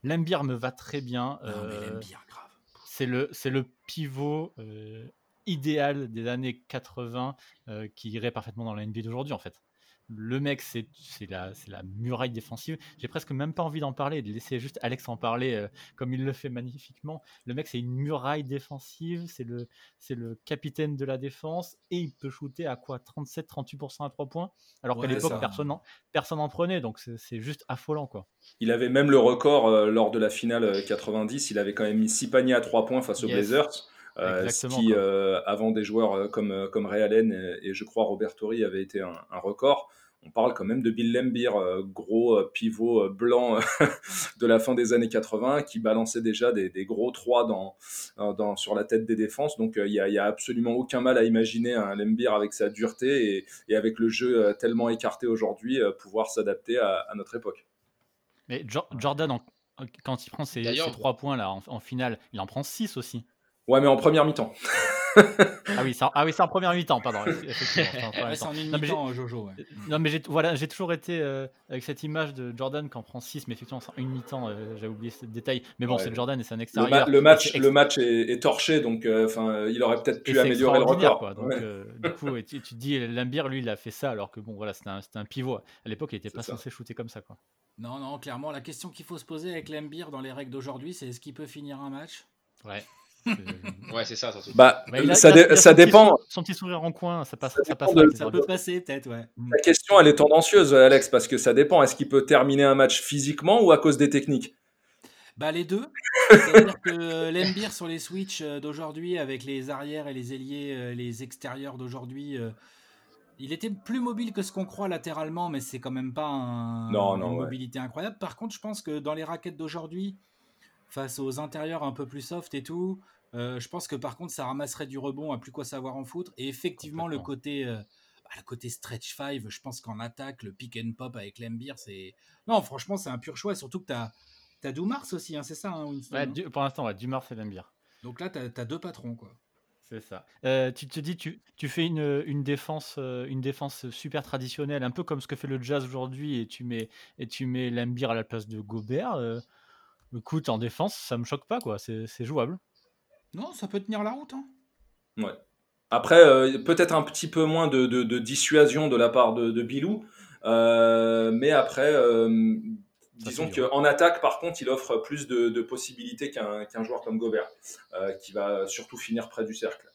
Lambier me va très bien. Non, mais il Euh, c'est le, c'est le pivot euh, idéal des années 80 euh, qui irait parfaitement dans la NBA d'aujourd'hui en fait. Le mec, c'est la, muraille défensive. J'ai presque même pas envie d'en parler, de laisser juste Alex en parler euh, comme il le fait magnifiquement. Le mec, c'est une muraille défensive, c'est le, capitaine de la défense et il peut shooter à quoi 37-38% à 3 points? Alors Ouais, qu'à l'époque, personne n'en personne prenait, donc c'est juste affolant quoi. Il avait même le record euh, lors de la finale euh, 90. Il avait quand même mis 6 paniers à 3 points face aux Yes. Blazers. euh, ce qui, euh, avant des joueurs euh, comme, euh, comme Ray Allen et, et je crois Robert Torrey, avait été un, un record. On parle quand même de Bill Lembeer, euh, gros euh, pivot euh, blanc de la fin des années 80, qui balançait déjà des, gros trois dans, dans, sur la tête des défenses. Donc il n'y a, absolument aucun mal à imaginer un Lembeer avec sa dureté et, avec le jeu tellement écarté aujourd'hui, pouvoir s'adapter à, notre époque. Mais Jordan, quand il prend ses, trois points là en, finale, il en prend six aussi. Ouais, mais en première mi-temps. ah oui, c'est en, ah oui, en première mi-temps, pardon. c'est en une mi-temps, Jojo. Non, mais j'ai voilà, toujours été euh, avec cette image de Jordan qui en prend 6, mais effectivement, c'est en une mi-temps, euh, j'ai oublié ce détail. Mais bon, c'est Jordan et c'est un extérieur. Le, match, le match est, torché, donc euh, enfin, il aurait peut-être pu améliorer le record. Donc, du coup, tu, te dis, Lambier, lui, il a fait ça, alors que bon, voilà, c'était un, un, pivot. À l'époque, il n'était pas censé shooter comme ça. Quoi. Non, non, clairement, la question qu'il faut se poser avec Lambier dans les règles d'aujourd'hui, c'est est-ce qu'il peut finir un match? Ouais. ouais, c'est ça. Bah, ça, ça dépend. son petit sourire en coin, ça passe. Ça, passe ça peut passer, peut-être, ouais. La question, elle est tendancieuse, Alex, parce que ça dépend. Est-ce qu'il peut terminer un match physiquement ou à cause des techniques? Bah les deux. C'est-à-dire que l'Embir sur les switches euh, d'aujourd'hui, avec les arrières et les ailiers, euh, les extérieurs d'aujourd'hui, euh, il était plus mobile que ce qu'on croit latéralement, mais c'est quand même pas un, une mobilité incroyable. Par contre, je pense que dans les raquettes d'aujourd'hui, face aux intérieurs un peu plus soft et tout. Euh, je pense que par contre, ça ramasserait du rebond à plus quoi savoir en foutre. Et effectivement, le côté, euh, bah, le côté stretch five, je pense qu'en attaque, le pick and pop avec l'Embir, c'est. Non, franchement, c'est un pur choix. Surtout que tu as, as Dumars aussi, hein, c'est ça, hein, Winston, ouais, Pour l'instant, ouais, Dumars et l'Embir. Donc là, tu as, deux patrons, quoi. C'est ça. Euh, tu te dis, tu, tu fais une, une, défense, une défense super traditionnelle, un peu comme ce que fait le Jazz aujourd'hui, et tu mets, et tu mets à la place de Gobert. Écoute, en défense, ça me choque pas, quoi. C'est jouable. Non, ça peut tenir la route. Hein. Ouais. Après, euh, peut-être un petit peu moins de, de, dissuasion de la part de, de Bilou. Euh, mais après, euh, disons qu'en attaque, par contre, il offre plus de, possibilités qu'un joueur comme Gobert, qui va surtout finir près du cercle.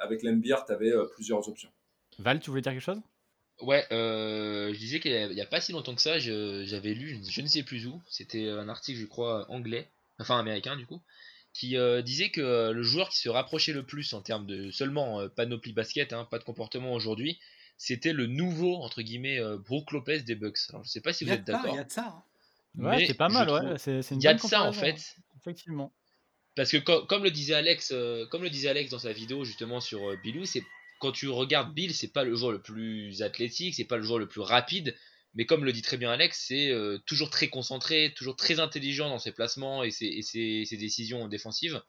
avec l'Embir, tu avais plusieurs options. Val, tu voulais dire quelque chose? Ouais, euh, je disais qu'il n'y a, pas si longtemps que ça, j'avais lu, je ne sais plus où, c'était un article, je crois, anglais, enfin américain du coup, qui euh, disait que euh, le joueur qui se rapprochait le plus en termes de seulement panoplie basket, hein, pas de comportement aujourd'hui, c'était le nouveau, entre guillemets, Brook Lopez des Bucks. Alors je sais pas si vous êtes d'accord. Il y a de ça. Hein. Ouais, c'est pas mal, ouais. Il y a de ça en fait. Effectivement. Parce que comme, le disait Alex, comme le disait Alex dans sa vidéo justement sur Bilou, c'est quand tu regardes Bill, c'est pas le joueur le plus athlétique, c'est pas le joueur le plus rapide, mais comme le dit très bien Alex, c'est euh, toujours très concentré, toujours très intelligent dans ses placements et ses, décisions défensives.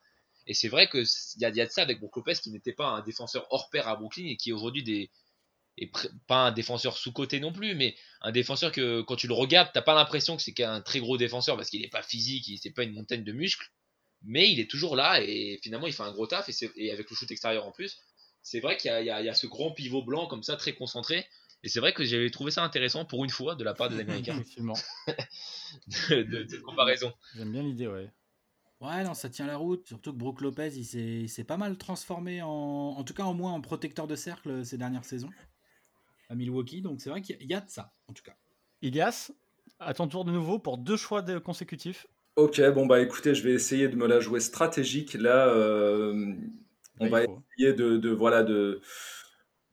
Et c'est vrai qu'il y, a, de ça avec Brook Lopez qui n'était pas un défenseur hors pair à Brooklyn et qui aujourd'hui des, pas un défenseur sous-côté non plus, mais un défenseur que quand tu le regardes, t'as pas l'impression que c'est qu'un très gros défenseur parce qu'il n'est pas physique, c'est pas une montagne de muscles, mais il est toujours là et finalement il fait un gros taf et avec le shoot extérieur en plus, c'est vrai qu'il y, a ce grand pivot blanc comme ça, très concentré. Et c'est vrai que j'avais trouvé ça intéressant pour une fois de la part des Américains. Effectivement. de, cette comparaison. J'aime bien l'idée, ouais. Ouais, non, ça tient la route. Surtout que Brook Lopez, il s'est pas mal transformé en, en tout cas, au moins en protecteur de cercle ces dernières saisons à Milwaukee. Donc c'est vrai qu'il y a de ça, en tout cas. Ilias, à ton tour de nouveau pour deux choix de consécutifs. Ok, bon bah écoutez, je vais essayer de me la jouer stratégique. Là, euh, on va essayer de, voilà, de,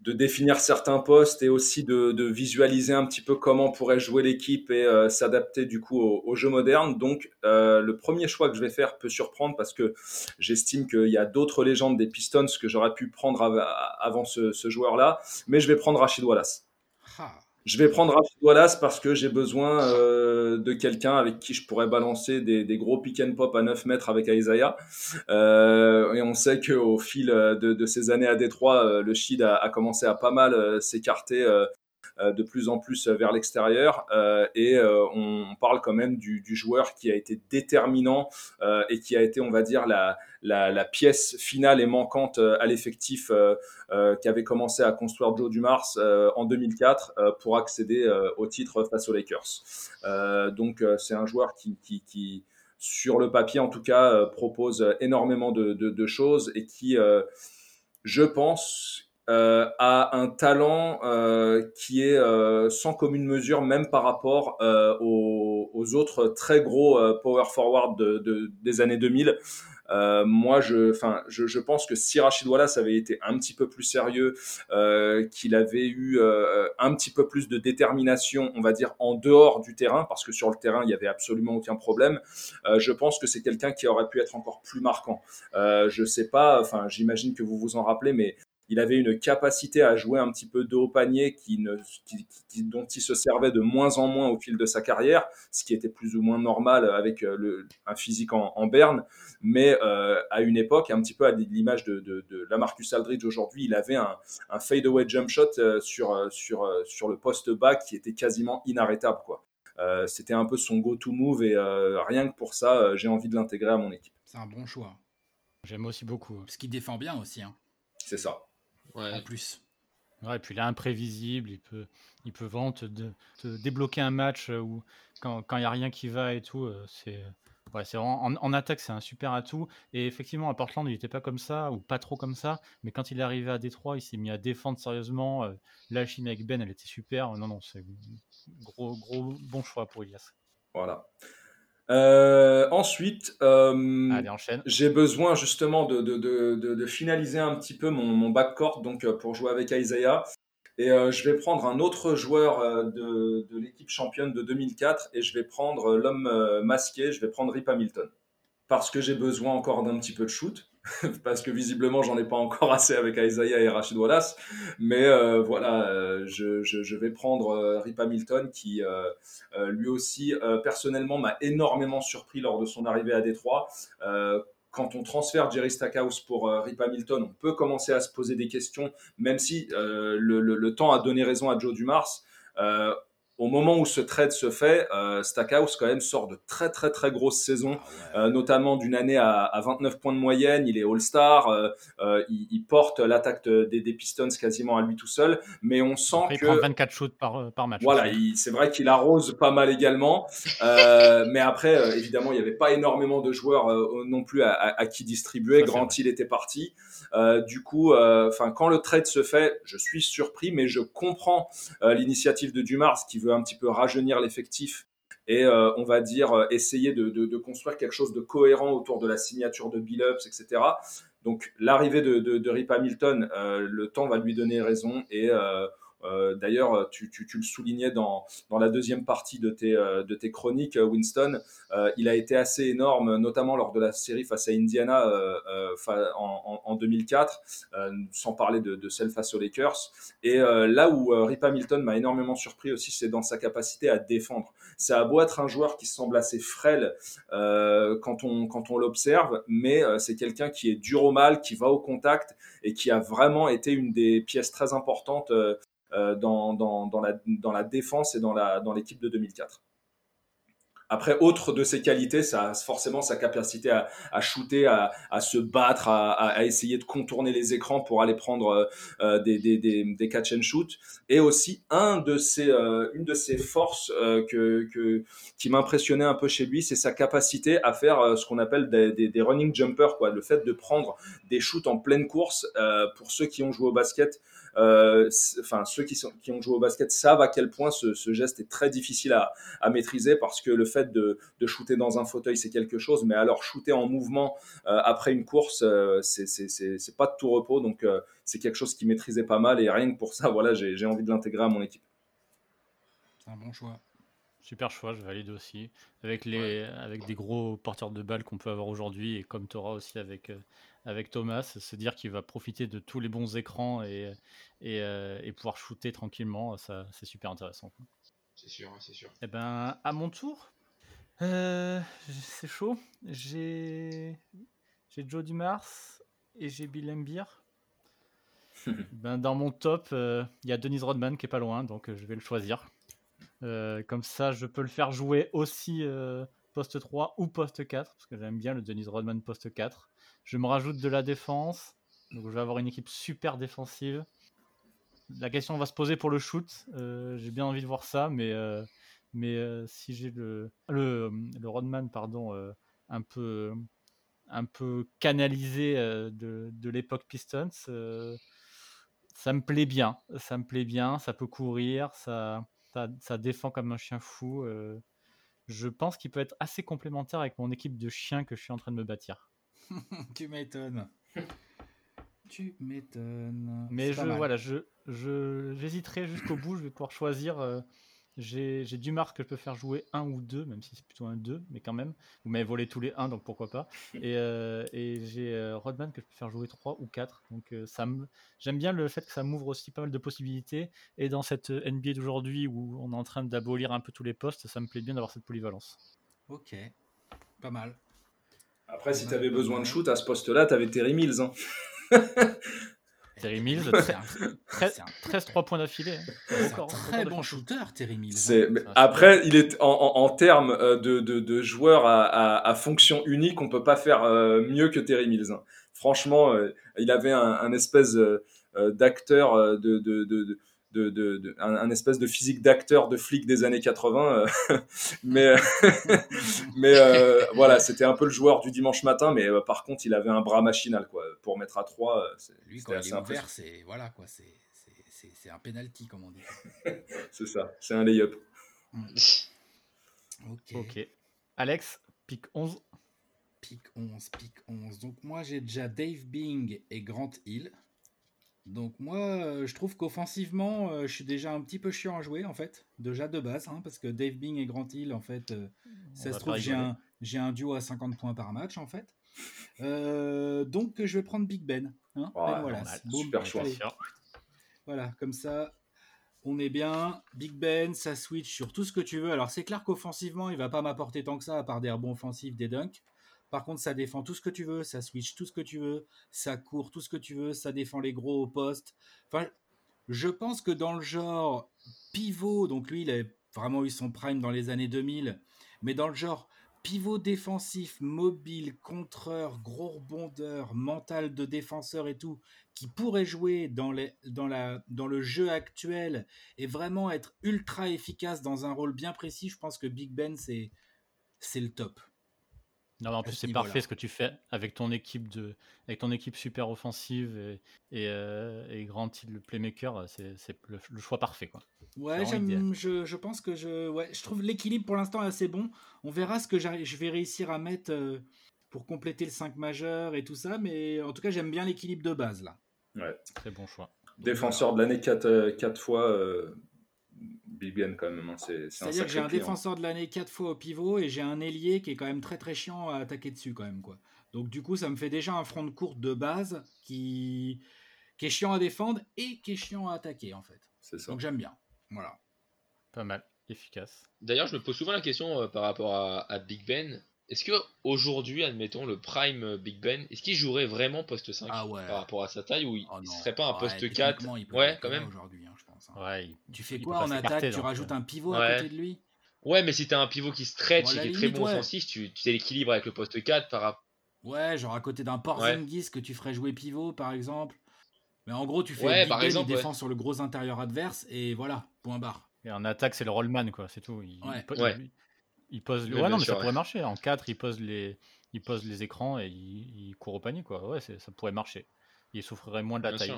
de définir certains postes et aussi de, visualiser un petit peu comment pourrait jouer l'équipe et euh, s'adapter du coup au, jeu moderne. Donc euh, le premier choix que je vais faire peut surprendre parce que j'estime qu'il y a d'autres légendes des Pistons que j'aurais pu prendre avant ce, ce joueur-là, mais je vais prendre Rachid Wallace. Ah. Je vais prendre Rachid Wallace parce que j'ai besoin euh, de quelqu'un avec qui je pourrais balancer des, gros pick and pop à 9 mètres avec Isaiah. Euh, et on sait qu'au fil de, ces années à Détroit, euh, le Shid a, commencé à pas mal s'écarter euh, de plus en plus vers l'extérieur euh, et euh, on parle quand même du, joueur qui a été déterminant et qui a été, on va dire, la, pièce finale et manquante à l'effectif qu'avait commencé à construire Joe Dumars en 2004 pour accéder au titre face aux Lakers. donc c'est un joueur qui, sur le papier en tout cas, propose énormément de choses et qui, je pense, euh, a un talent euh, qui est euh, sans commune mesure, même par rapport euh, aux, aux autres très gros euh, power forward de, de- des années 2000. Euh, moi, je, enfin, je, je pense que si Rachid Wallace avait été un petit peu plus sérieux, qu'il avait eu un petit peu plus de détermination, on va dire en dehors du terrain, parce que sur le terrain il y avait absolument aucun problème. je pense que c'est quelqu'un qui aurait pu être encore plus marquant. Je sais pas, enfin, j'imagine que vous vous en rappelez, mais il avait une capacité à jouer un petit peu de haut panier qui ne, qui- qui- dont il se servait de moins en moins au fil de sa carrière, ce qui était plus ou moins normal avec euh, le, un physique en, en berne. Mais euh, à une époque, un petit peu à l'image de, de, de Lamarcus Aldridge aujourd'hui, il avait un, un fadeaway jump shot euh, sur, sur, sur le poste bas qui était quasiment inarrêtable. quoi. Euh, C'était un peu son go-to move et euh, rien que pour ça, j'ai envie de l'intégrer à mon équipe. C'est un bon choix. J'aime aussi beaucoup. Parce qu'il défend bien aussi, hein, C'est ça. Ouais. en plus. Ouais, et puis il est imprévisible, il peut, il peut vraiment te, te- te débloquer un match euh, où quand il n'y a rien qui va et tout, euh, c'est ouais, c'est vraiment- en, en attaque c'est un super atout. Et effectivement à Portland il n'était pas comme ça ou pas trop comme ça, mais quand il est arrivé à Détroit il s'est mis à défendre sérieusement. euh, la chimie avec Ben elle était super. Non non c'est gros gros bon choix pour Ilias. Voilà. Euh, ensuite, euh, Allez j'ai besoin justement de, de, de, de, de finaliser un petit peu mon, mon backcourt donc, euh, pour jouer avec Isaiah. Et euh, je vais prendre un autre joueur euh, de, de l'équipe championne de 2004 et je vais prendre euh, l'homme masqué, je vais prendre Rip Hamilton. Parce que j'ai besoin encore d'un petit peu de shoot, parce que visiblement j'en ai pas encore assez avec Isaiah et Rachid Wallace. Mais euh, voilà, euh, je, vais prendre euh, Rip Hamilton qui lui aussi personnellement m'a énormément surpris lors de son arrivée à Détroit. Quand on transfère Jerry Stackhouse pour Rip Hamilton, on peut commencer à se poser des questions, même si le- le temps a donné raison à Joe Dumars. Au moment où ce trade se fait, euh, Stackhouse quand même sort de très très très grosses saisons, Ah ouais. euh, notamment d'une année à, à 29 points de moyenne. Il est All-Star, euh, euh, il, il porte l'attaque de- des, des Pistons quasiment à lui tout seul, mais on sent Après, il que prend 24 shoots par, euh, par match. voilà, il- c'est vrai qu'il arrose pas mal également, Euh, mais après, euh, évidemment, il n'y avait pas énormément de joueurs euh, non plus à, à- à qui distribuer. Ça, Grant. Hill était parti. Euh, du coup, euh, enfin, quand le trade se fait, je suis surpris, mais je comprends euh, l'initiative de Dumars qui veut un petit peu rajeunir l'effectif et on va dire essayer de, construire quelque chose de cohérent autour de la signature de Billups, etc. Donc l'arrivée de, Rip Hamilton, le temps va lui donner raison et D'ailleurs, tu, tu- tu le soulignais dans, dans la deuxième partie de tes, euh, de tes chroniques, euh, Winston. Euh, il a été assez énorme, notamment lors de la série face à Indiana euh, euh, en, en- en 2004, euh, sans parler de, de celle face aux Lakers. Et euh, là où euh, Rip Hamilton m'a énormément surpris aussi, c'est dans sa capacité à défendre. Ça a beau être un joueur qui semble assez frêle euh, quand on, quand on l'observe, mais euh, c'est quelqu'un qui est dur au mal, qui va au contact et qui a vraiment été une des pièces très importantes euh, euh, dans, dans, la, défense et dans l'équipe de 2004. Après, autre de ses qualités, ça, forcément sa capacité à, shooter, à, se battre, à, essayer de contourner les écrans pour aller prendre euh, euh, des, catch and shoot. Et aussi, euh, une de ses forces euh, que, que, qui m'impressionnait un peu chez lui, c'est sa capacité à faire euh, ce qu'on appelle des, running jumpers, le fait de prendre des shoots en pleine course. Euh, pour ceux qui ont joué au basket, euh, enfin ceux qui, sont, qui ont joué au basket savent à quel point ce, ce geste est très difficile à, à maîtriser parce que le fait de, de shooter dans un fauteuil c'est quelque chose, mais alors shooter en mouvement euh, après une course, euh, c'est pas de tout repos, donc euh, c'est quelque chose qu'il maîtrisait pas mal et rien que pour ça, voilà, j'ai envie de l'intégrer à mon équipe. C'est un bon choix. Super choix, je valide aussi. Avec, les, avec des gros porteurs de balles qu'on peut avoir aujourd'hui, et comme tu auras aussi avec, euh, avec Thomas, se dire qu'il va profiter de tous les bons écrans et, et, euh, et pouvoir shooter tranquillement, ça c'est super intéressant. C'est sûr, c'est sûr. Eh ben, à mon tour, euh, c'est chaud. J'ai j'ai Joe Dumars et j'ai Bill Embiid. ben, dans mon top, euh, il y a Denise Rodman qui est pas loin, donc je vais le choisir. Comme ça, je peux le faire jouer aussi poste 3 ou poste 4, parce que j'aime bien le Denise Rodman poste 4. Je me rajoute de la défense, donc je vais avoir une équipe super défensive. La question va se poser pour le shoot. Euh, j'ai bien envie de voir ça, mais, euh, mais euh, si j'ai le, le, le Rodman pardon, un, peu, un peu canalisé de, de l'époque Pistons, ça me plaît bien. Ça me plaît bien. Ça peut courir. Ça, ça, ça défend comme un chien fou. je pense qu'il peut être assez complémentaire avec mon équipe de chiens que je suis en train de me bâtir. tu m'étonnes. tu m'étonnes. Mais je, voilà, je, je, j'hésiterai jusqu'au bout. Je vais pouvoir choisir. euh, j'ai, j'ai du marque que je peux faire jouer un ou deux, même si c'est plutôt un 2, mais quand même. Vous m'avez volé tous les 1, donc pourquoi pas. Et, euh, et j'ai euh, Rodman que je peux faire jouer 3 ou 4. Donc ça me... j'aime bien le fait que ça m'ouvre aussi pas mal de possibilités. Et dans cette NBA d'aujourd'hui où on est en train d'abolir un peu tous les postes, ça me plaît bien d'avoir cette polyvalence. Ok. Pas mal. Après, si tu avais besoin de shoot à ce poste-là, tu avais Terry Mills. hein. Terry Mills, C'est un, 13, c'est un- 13 3 points d'affilée. hein. c'est un Record- très bon shooter, Terry Mills. hein. Mais Après, il est en, en, en termes euh, de, de, de joueur à, à, à fonction unique, on peut pas faire euh, mieux que Terry Mills. hein. Franchement, euh, il avait un, un espèce d'acteur de, de, de, de un, un espèce de physique d'acteur de flic des années 80 euh, mais mais euh, voilà c'était un peu le joueur du dimanche matin mais euh, par contre il avait un bras machinal quoi pour mettre à 3 Lui, c'était quand il est ouvert, c'est voilà, quoi, c'est- c'est- c'est c'est un penalty, comme on dit. c'est ça c'est un lay-up Ok. Ok. Alex, pick 11. Pick 11, pick 11. Donc moi j'ai déjà Dave Bing et Grant Hill. Donc moi euh, je trouve qu'offensivement euh, je suis déjà un petit peu chiant à jouer en fait, déjà de base, hein, parce que Dave Bing et Grant Hill en fait, euh, ça se trouve j'ai un, j'ai un duo à 50 points par match en fait. Euh, donc je vais prendre Big Ben. hein, Ouais, Ben Super choix. Voilà, comme ça, on est bien. Big Ben, ça switch sur tout ce que tu veux. Alors, c'est clair qu'offensivement, il va pas m'apporter tant que ça, à part des rebonds offensifs, des dunks. Par contre, ça défend tout ce que tu veux, ça switch tout ce que tu veux, ça court tout ce que tu veux, ça défend les gros au poste. Enfin, je pense que dans le genre pivot, donc lui, il a vraiment eu son prime dans les années 2000, mais dans le genre pivot défensif, mobile, contreur, gros rebondeur, mental de défenseur et tout, qui pourrait jouer dans, les, dans, la, dans le jeu actuel et vraiment être ultra efficace dans un rôle bien précis, je pense que Big Ben, c'est, c'est le top. Non, mais en plus, ce c'est parfait ce que tu fais avec ton équipe, de, avec ton équipe super offensive et, et, euh, et Grant le playmaker. C'est c'est le, le choix parfait. Quoi. Ouais, je, je pense que je, ouais, je trouve l'équilibre pour l'instant assez bon. On verra ce que je vais réussir à mettre euh, pour compléter le 5 majeur et tout ça, mais en tout cas, j'aime bien l'équilibre de base là. Très bon choix. défenseur de l'année 4, fois euh, Big Ben quand même hein. C'est-à-dire que j'ai un défenseur de l'année 4 fois au pivot et j'ai un ailier qui est quand même très très chiant à attaquer dessus quand même quoi. Donc du coup ça me fait déjà un front de courte de base qui, qui est chiant à défendre et qui est chiant à attaquer en fait. c'est ça Donc j'aime bien. Voilà. Pas mal. Efficace. D'ailleurs, je me pose souvent la question euh, par rapport à, à Big Ben. Est-ce que aujourd'hui, admettons le prime euh, Big Ben, est-ce qu'il jouerait vraiment poste 5 Ah ouais. par rapport à sa taille ou il, Oh serait pas un Ouais, poste 4 techniquement, il peut Ouais, quand même. aujourd'hui hein, je pense. hein. Ouais, il- Tu fais quoi en attaque? Tu rajoutes un pivot à côté de lui? Ouais, mais si t'as un pivot qui stretch Bon, et qui est très bon ouais. offensif, tu, tu sais l'équilibre avec le poste 4 par rapport. Ouais, genre à côté d'un Porzingis que tu ferais jouer pivot par exemple. Mais en gros, tu fais Ouais, Big par Ben, exemple, il ouais. défend sur le gros intérieur adverse et voilà, point barre. Et en attaque, c'est le rollman, quoi. C'est tout. Il, Ouais. Il pose. Oui, ouais, non, mais ça pourrait marcher. En 4, il pose les, il pose les écrans et il, il court au panier, quoi. Ouais, c'est- ça pourrait marcher. Il souffrirait moins de la Bien taille.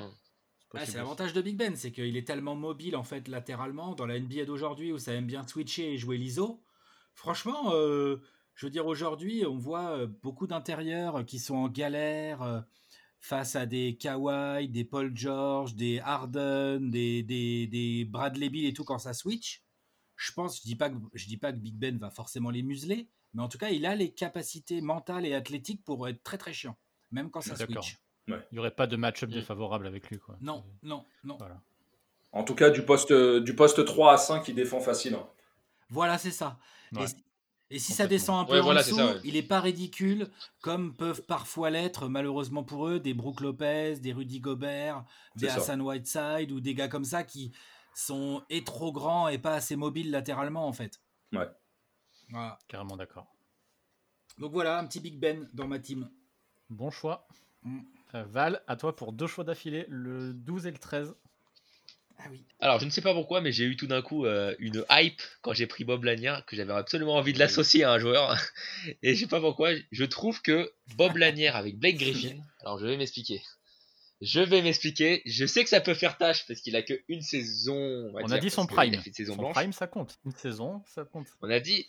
C'est Ah, l'avantage de Big Ben, c'est qu'il est tellement mobile en fait latéralement dans la NBA d'aujourd'hui où ça aime bien switcher et jouer l'ISO. Franchement, euh, je veux dire aujourd'hui, on voit euh, beaucoup d'intérieurs qui sont en galère euh, face à des Kawhi, des Paul George, des Harden, des, des, des Bradley Beal et tout quand ça switch. Je pense, je dis pas que je dis pas que Big Ben va forcément les museler, mais en tout cas, il a les capacités mentales et athlétiques pour être très très chiant, même quand ça D'accord. switch. Il n'y aurait pas de match-up Mm. défavorable avec lui, quoi. Non, non, non. Voilà. en tout cas du poste du poste 3 à 5 il défend facile hein. Voilà, c'est ça. Ouais. Et, si- et si ça descend un peu Ouais, en voilà, dessous, ça, ouais. il n'est pas ridicule, comme peuvent parfois l'être, malheureusement pour eux, des Brook Lopez, des Rudy Gobert, des. Hassan Whiteside ou des gars comme ça qui sont et trop grands et pas assez mobiles latéralement en fait. Ouais. Voilà. Carrément d'accord. Donc voilà, un petit Big Ben dans ma team. Bon choix. Mm. Euh, Val, à toi pour deux choix d'affilée, le 12 et le 13. Ah oui. Alors, je ne sais pas pourquoi, mais j'ai eu tout d'un coup euh, une hype quand j'ai pris Bob Lanier, que j'avais absolument envie de l'associer à un joueur. Et je sais pas pourquoi, je trouve que Bob Lanier avec Blake Griffin, alors je vais m'expliquer. Je vais m'expliquer. Je sais que ça peut faire tâche parce qu'il a que une saison. On dire, a dit son prime. Son blanche. prime, ça compte. Une saison, ça compte. On a dit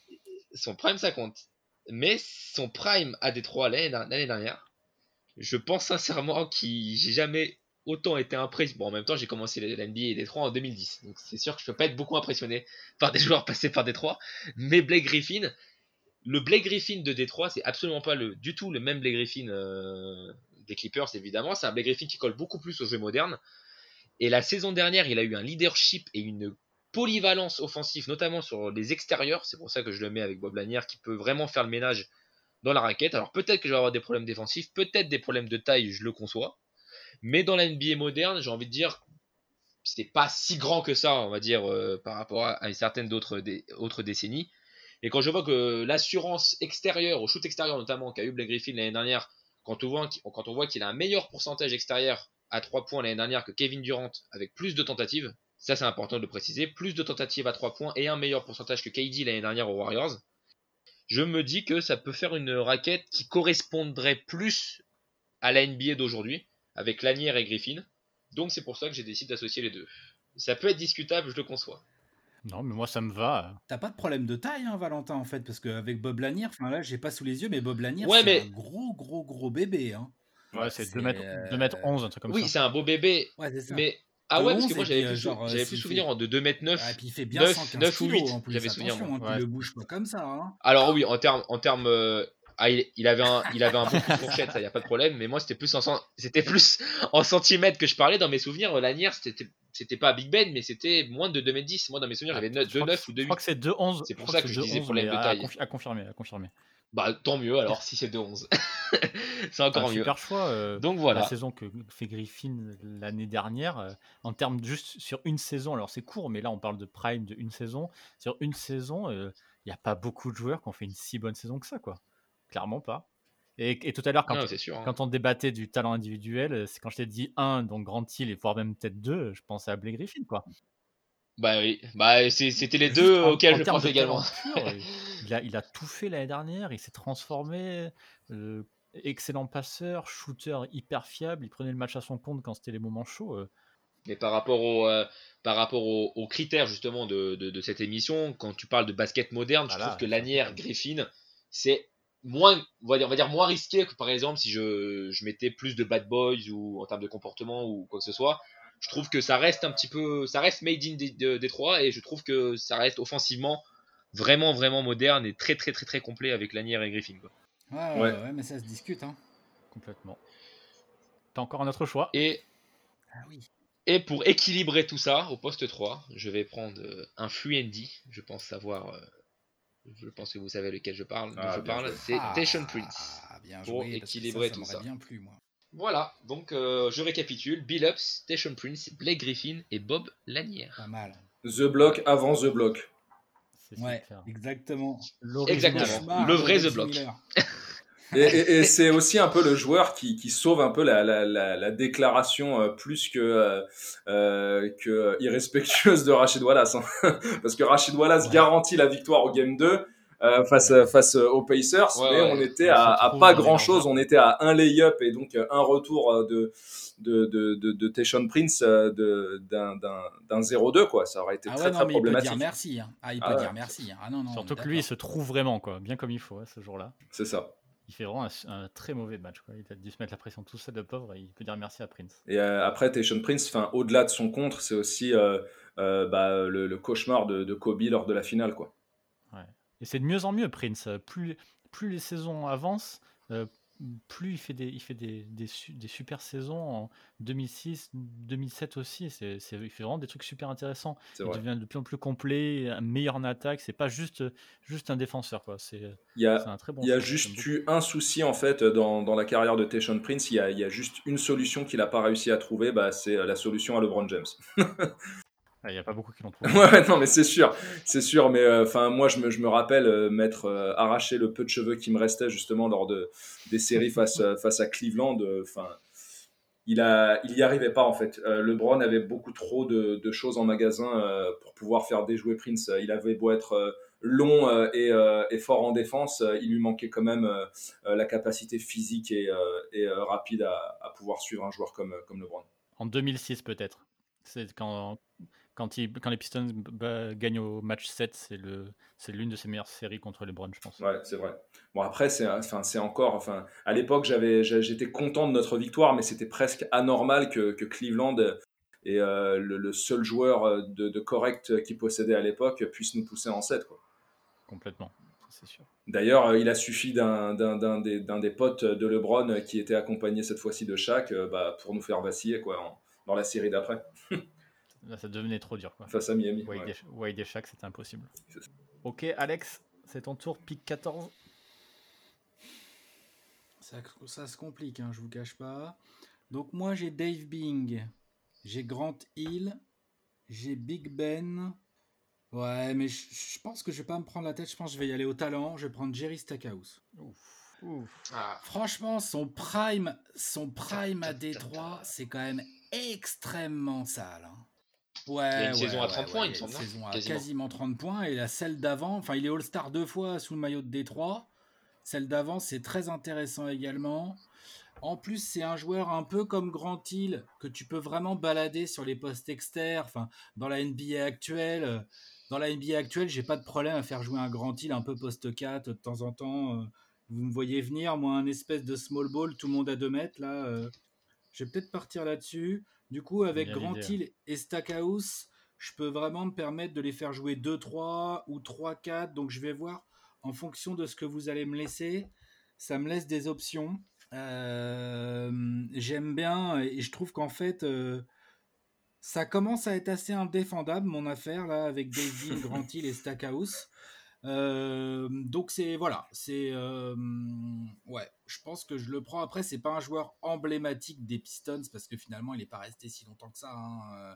son prime, ça compte. Mais son prime à Détroit l'année dernière, je pense sincèrement qu'il j'ai jamais autant été impressionné. Bon, en même temps, j'ai commencé la NBA et Détroit en 2010, donc c'est sûr que je peux pas être beaucoup impressionné par des joueurs passés par Détroit. Mais Blake Griffin, le Blake Griffin de Détroit, c'est absolument pas le, du tout le même Blake Griffin euh, Clippers, évidemment. C'est un Blake Griffin qui colle beaucoup plus au jeu moderne. Et la saison dernière, il a eu un leadership et une polyvalence offensive, notamment sur les extérieurs. C'est pour ça que je le mets avec Bob Lanière, qui peut vraiment faire le ménage dans la raquette. Alors peut-être que je vais avoir des problèmes défensifs, peut-être des problèmes de taille, je le conçois. Mais dans la NBA moderne, j'ai envie de dire, c'était pas si grand que ça, on va dire, euh, par rapport à, à une certaine d'autres dé- autres décennies. Et quand je vois que l'assurance extérieure, au shoot extérieur notamment, qu'a eu Blake Griffin l'année dernière, quand on voit qu'il- a un meilleur pourcentage extérieur à 3 points l'année dernière que Kevin Durant avec plus de tentatives, ça c'est important de le préciser, plus de tentatives à 3 points et un meilleur pourcentage que KD l'année dernière aux Warriors, je me dis que ça peut faire une raquette qui correspondrait plus à la NBA d'aujourd'hui, avec Lanière et Griffin. Donc c'est pour ça que j'ai décidé d'associer les deux. Ça peut être discutable, je le conçois. Non, mais moi, ça me va. T'as pas de problème de taille, hein, Valentin, en fait, parce qu'avec Bob Lanier, enfin là, j'ai pas sous les yeux, mais Bob Lanier, Ouais, c'est mais- un gros, gros, gros bébé. Hein. Ouais, c'est c'est, 2 mètres, euh, 2 mètres 11, un truc comme oui, ça. c'est un beau bébé, Ouais, c'est ça. mais... Ah De ouais, parce 11, que moi j'avais plus, euh, genre, j'avais euh, plus souvenir fait- en de 2m9. Ah, et puis il fait bien 9, 115 9 ou kilos 8, en plus, j'avais souvenir, hein, Ouais. tu le bouges pas comme ça. Hein. Alors oui, en termes en termes euh, ah, il, il avait un il avait un bon coup de fourchette, ça y a pas de problème, mais moi c'était plus en cent- c'était plus en centimètres que je parlais dans mes souvenirs, Lanière c'était c'était pas Big Ben mais c'était moins de 2m10. Moi dans mes souvenirs, j'avais Je crois 2,9 que- ou Je crois 2,8. que c'est 2-11. C'est pour ça que je disais 2-11, problème de à taille. À confirmer, à confirmer. Bah tant mieux alors si c'est 2,11. c'est encore Un mieux. super choix. euh, Donc La voilà. saison que fait Griffin l'année dernière, euh, en termes juste sur une saison, alors c'est court, mais là on parle de prime de une saison. Sur une saison, il n'y a pas beaucoup de joueurs qui ont fait une si bonne saison que ça, quoi. Clairement pas. Et, et tout à l'heure, quand, hein. quand on débattait du talent individuel, euh, c'est quand je t'ai dit un, donc Grant Hill, et voire même peut-être deux, je pensais à Blake Griffin, quoi. Bah oui, bah c'était les deux en- auxquels en je talent également. euh, il, a, il a tout fait l'année dernière, il s'est transformé. euh, excellent passeur, shooter hyper fiable, il prenait le match à son compte quand c'était les moments chauds. euh, Mais par rapport, au, euh, par rapport aux, aux critères justement de, de, de cette émission, quand tu parles de basket moderne, je trouve que Lanière. Griffin, c'est moins, on va dire, on va dire moins risqué que par exemple si je, je mettais plus de bad boys ou en termes de comportement ou quoi que ce soit. Je trouve que ça reste un petit peu, ça reste made in Détroit et je trouve que ça reste offensivement vraiment vraiment moderne et très très très très complet avec Lanière et Griffin. quoi. Ouais, Ouais. ouais, ouais, mais ça se discute. Hein. complètement. T'as encore un autre choix? Et Ah oui. Et pour équilibrer tout ça, au poste 3, je vais prendre euh, un Fluendy. Je pense savoir. Je pense que vous savez lequel je parle. Ah, je bien parle. C'est Ah, Tation Prince. bien Pour joué, que équilibrer ça, tout ça. ça. m'aurait bien plu, moi. Voilà, donc euh, je récapitule. Billups, Station Prince, Blake Griffin et Bob Lanière. Pas mal. The Block avant The Block. C'est Ouais, exactement. Exactement. Le vrai The Block. Et, et- et c'est aussi un peu le joueur qui, qui sauve un peu la, la, la, la déclaration euh, plus que, euh, euh, que irrespectueuse de Rachid Wallace. hein. Parce que Rachid Wallace Ouais. garantit la victoire au Game 2 euh, face, face aux Pacers, Ouais, mais ouais. on était On à, à pas grand chose. On était à un lay-up et donc euh, un retour euh, de, de, de, de, de Tayshaun Prince euh, de- d'un d'un- d'un 0-2. Quoi. Ça aurait été Ah très, ouais, très non, mais il peut problématique. dire merci. Hein. Ah, il peut Ah ouais. dire merci. hein. Ah non, non. Surtout que lui, il se trouve vraiment, quoi, bien comme il faut, hein, ce jour-là. C'est ça. Il fait vraiment un, un très mauvais match. Quoi. Il a dû se mettre la pression tout seul, le pauvre, et il peut dire merci à Prince. Et euh, après, Tayshaun Prince, au-delà de son contre, c'est aussi euh, euh, bah, le, le cauchemar de, de Kobe lors de la finale. Quoi. Et c'est de mieux en mieux, Prince. Plus, plus les saisons avancent, euh, plus il fait des, il fait des, des, su- des super saisons en 2006, 2007 aussi. C'est, c'est- il fait vraiment des trucs super intéressants. C'est Il vrai. devient de plus en plus complet, meilleur en attaque. C'est pas juste, juste un défenseur. Quoi. C'est, Il y a, c'est un très bon il y a choix, j'aime juste eu un souci en fait dans, dans la carrière de Tayshaun Prince. Il y, a, il y a juste une solution qu'il n'a pas réussi à trouver. Bah, c'est la solution à LeBron James. Ah, Il n'y a pas beaucoup qui l'ont trouvé. ouais, non, mais c'est sûr, c'est sûr. Mais enfin, moi, je me, je me rappelle euh, m'être euh, arraché le peu de cheveux qui me restait justement lors de des séries face euh, face à Cleveland. Enfin, il a, il y arrivait pas en fait. Euh, LeBron avait beaucoup trop de, de choses en magasin euh, pour pouvoir faire déjouer Prince. Euh, Il avait beau être euh, long euh, et, euh, et fort en défense, euh, il lui manquait quand même euh, euh, la capacité physique et, euh, et euh, rapide à, à pouvoir suivre un joueur comme, comme LeBron. En 2006 peut-être. C'est quand, quand, il, quand les Pistons bah, gagnent au match 7, c'est le c'est l'une de ses meilleures séries contre les Browns, je pense. Ouais, c'est vrai. Bon après c'est enfin c'est encore enfin à l'époque j'avais j'étais content de notre victoire mais c'était presque anormal que, que Cleveland et euh, le, le, seul joueur de, de correct qu'il possédait à l'époque puisse nous pousser en 7 quoi. Complètement, c'est sûr. D'ailleurs, il a suffi d'un des, des, potes de LeBron qui était accompagné cette fois-ci de Shaq bah, pour nous faire vaciller quoi, en, dans la série d'après. Là, ça devenait trop dur. Quoi. Face à Miami. Wade, ouais. et, Wade et Shaq, c'était impossible. Ok, Alex, c'est ton tour, pick 14. Ça, ça se complique, hein, je vous cache pas. Donc moi, j'ai Dave Bing, j'ai Grant Hill, j'ai Big Ben. Ouais, mais je, je, pense que je vais pas me prendre la tête. Je pense que je vais y aller au talent. Je vais prendre Jerry Stackhouse. Ouf. Ouf. Ah. Franchement, son prime, son prime à Détroit, c'est quand même extrêmement sale. Hein. Ouais, il y a une ouais, saison à 30 ouais, points, il me semble. Une saison à quasiment. quasiment 30 points. Et la celle d'avant, enfin, il est All-Star deux fois sous le maillot de Détroit. Celle d'avant, c'est très intéressant également. En plus, c'est un joueur un peu comme Grant Hill que tu peux vraiment balader sur les postes externes. Enfin, dans la NBA actuelle, dans la NBA actuelle, j'ai pas de problème à faire jouer un Grant Hill un peu poste 4 de temps en temps. Vous me voyez venir, moi, un espèce de small ball, tout le monde à 2 mètres là. euh, je vais peut-être partir là-dessus. Du coup, avec l'idée, Hill et Stackhouse, je peux vraiment me permettre de les faire jouer 2-3 ou 3-4. Donc, je vais voir en fonction de ce que vous allez me laisser. Ça me laisse des options. Euh, J'aime bien et je trouve qu'en fait, euh, ça commence à être assez indéfendable mon affaire là avec David, Grant Hill et Stackhouse. Euh, donc c'est voilà, c'est ouais, je pense que je le prends. Après, c'est pas un joueur emblématique des Pistons parce que finalement, il n'est pas resté si longtemps que ça. hein, euh,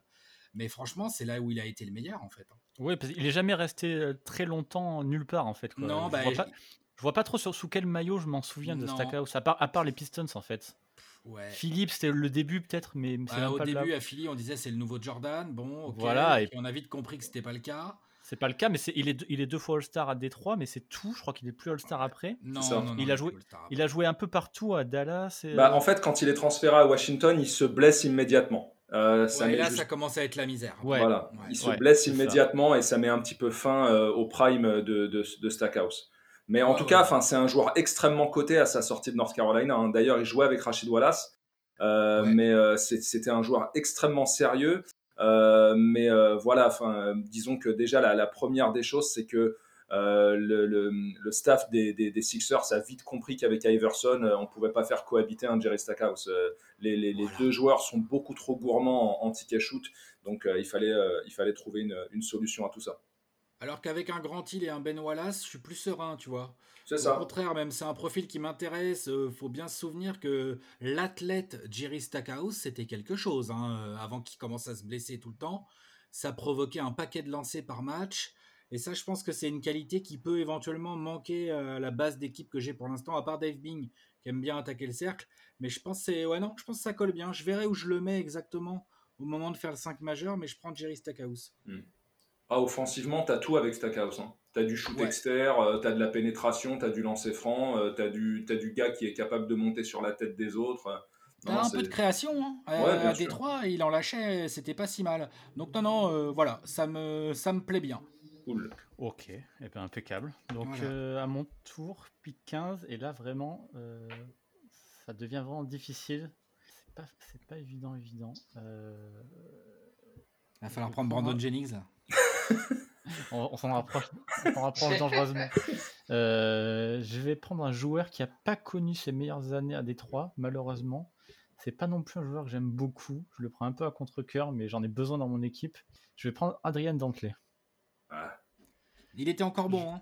Mais franchement, c'est là où il a été le meilleur en fait. hein. Oui, parce qu'il est jamais resté euh, très longtemps nulle part en fait. Quoi. Non, je, bah, vois pas, je vois pas trop sur, sous quel maillot je m'en souviens de Non. Stackhouse, à part, à part les Pistons en fait. Ouais. Philippe, c'était le début peut-être, mais c'est Bah, au pas, début, à Philly, on disait c'est le nouveau Jordan. Bon. Voilà, et- puis on a vite compris que c'était pas le cas. C'est pas le cas, mais il, est, il est deux fois All-Star à Détroit, mais c'est tout. Je crois qu'il est plus All-Star après. Non, ça. non, non, Il a joué-. Il a joué un peu partout à Dallas. Et... Bah, en fait, quand il est transféré à Washington, il se blesse immédiatement. Euh, ça Ouais, met là, juste- ça commence à être la misère. Ouais. Voilà, Ouais. il se Ouais, blesse ça. immédiatement et ça met un petit peu fin euh, au prime de, de, de Stackhouse. Mais en tout ouais. cas, enfin, c'est un joueur extrêmement coté à sa sortie de North Carolina. hein. D'ailleurs, il jouait avec Rachid Wallace, euh, Ouais. mais euh, c'était un joueur extrêmement sérieux. Euh, mais euh, voilà, enfin, disons que déjà la, la première des choses, c'est que euh, le, le, le staff des, des, des Sixers a vite compris qu'avec Iverson, on ne pouvait pas faire cohabiter un Jerry Stackhouse. Les, deux joueurs sont beaucoup trop gourmands en, en ticket shoot, donc euh, il, fallait, euh, il fallait trouver une, une solution à tout ça. Alors qu'avec un Grant Hill et un Ben Wallace, je suis plus serein, tu vois. C'est Au ça. contraire, même c'est un profil qui m'intéresse. Euh, faut bien se souvenir que l'athlète Jerry Stackhouse, c'était quelque chose. hein, euh, avant qu'il commence à se blesser tout le temps, ça provoquait un paquet de lancers par match. Et ça, je pense que c'est une qualité qui peut éventuellement manquer à la base d'équipe que j'ai pour l'instant, à part Dave Bing, qui aime bien attaquer le cercle. Mais je pense que c'est ouais non, je pense que ça colle bien. Je verrai où je le mets exactement au moment de faire le 5 majeur, mais je prends Jerry Stackhouse. Ah, offensivement, tu as tout avec Stackhouse. Hein. Tu as du shoot Ouais. externe, tu as de la pénétration, tu as du lancer franc, tu as, du t'as du gars qui est capable de monter sur la tête des autres. euh. Non, un peu de création hein. Euh, Ouais, à sûr. Détroit, il en lâchait, c'était pas si mal. Donc non, non, euh, voilà, ça me, ça me plaît bien. Cool. Ok, et ben impeccable. Donc Voilà. euh, à mon tour, pick 15, et là vraiment, euh, ça devient vraiment difficile. C'est pas, c'est pas évident, évident. Euh, Il va falloir prendre Brandon Jennings. on on s'en rapproche, on s'en rapproche dangereusement. Euh, je vais prendre un joueur qui a pas connu ses meilleures années à Détroit, malheureusement. C'est pas non plus un joueur que j'aime beaucoup. Je le prends un peu à contre-cœur, mais j'en ai besoin dans mon équipe. Je vais prendre Adrien Dantley. Ah, Il était encore bon. Hein.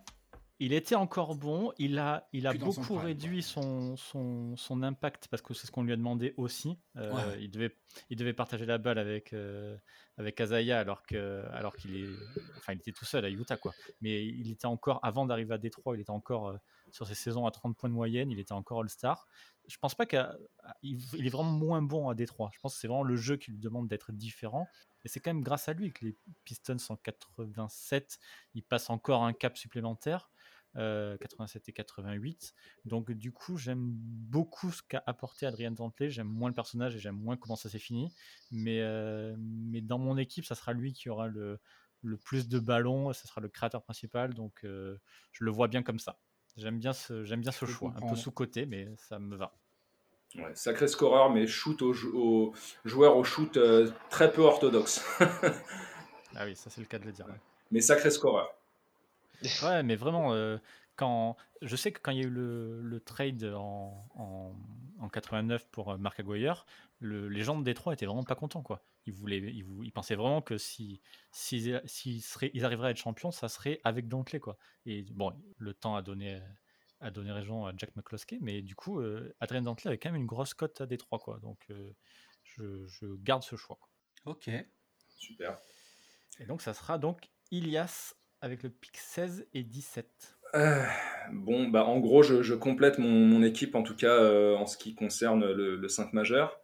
Il était encore bon, il a, il a Plus dans son beaucoup réduit son, son, son impact parce que c'est ce qu'on lui a demandé aussi. Euh, Ouais. il, devait, il devait partager la balle avec, euh, avec Azaya alors que alors qu'il est enfin il était tout seul à Utah quoi. Mais il était encore avant d'arriver à Détroit, il était encore euh, sur ses saisons à 30 points de moyenne, il était encore All-Star. Je pense pas qu'il il est vraiment moins bon à Détroit. Je pense que c'est vraiment le jeu qui lui demande d'être différent. Et c'est quand même grâce à lui que les Pistons en 87, ils passent encore un cap supplémentaire. Euh, 87 et 88. Donc du coup, j'aime beaucoup ce qu'a apporté Adrien Dantley. J'aime moins le personnage et j'aime moins comment ça s'est fini. Mais, euh, mais dans mon équipe, ça sera lui qui aura le, le plus de ballons. Ça sera le créateur principal. Donc euh, je le vois bien comme ça. J'aime bien ce, j'aime bien ce choix. Un peu sous-côté, mais ça me va. Ouais, sacré scoreur, mais shoot au, jou- au joueur au shoot euh, très peu orthodoxe. Ah oui, ça c'est le cas de le dire. ouais. mais sacré scoreur. Ouais, mais vraiment, euh, quand je sais que quand il y a eu le, le trade en, en, en 89 pour euh, Marc Aguirre, le- les gens de Détroit étaient vraiment pas contents, quoi. Ils voulaient, ils, pensaient vraiment que si s'ils ils arriveraient à être champions, ça serait avec Dantley, quoi. Et bon, le temps a donné a donné raison à Jack McCloskey, mais du coup, euh, Adrien Dantley avait quand même une grosse cote à Détroit, quoi. Donc, euh, je, je garde ce choix. quoi. Ok. Super. Et donc, ça sera donc Ilias avec le pic 16 et 17. Euh, bon, bah, en gros, je, je complète mon, mon équipe, en tout cas euh, en ce qui concerne le, le 5 majeur.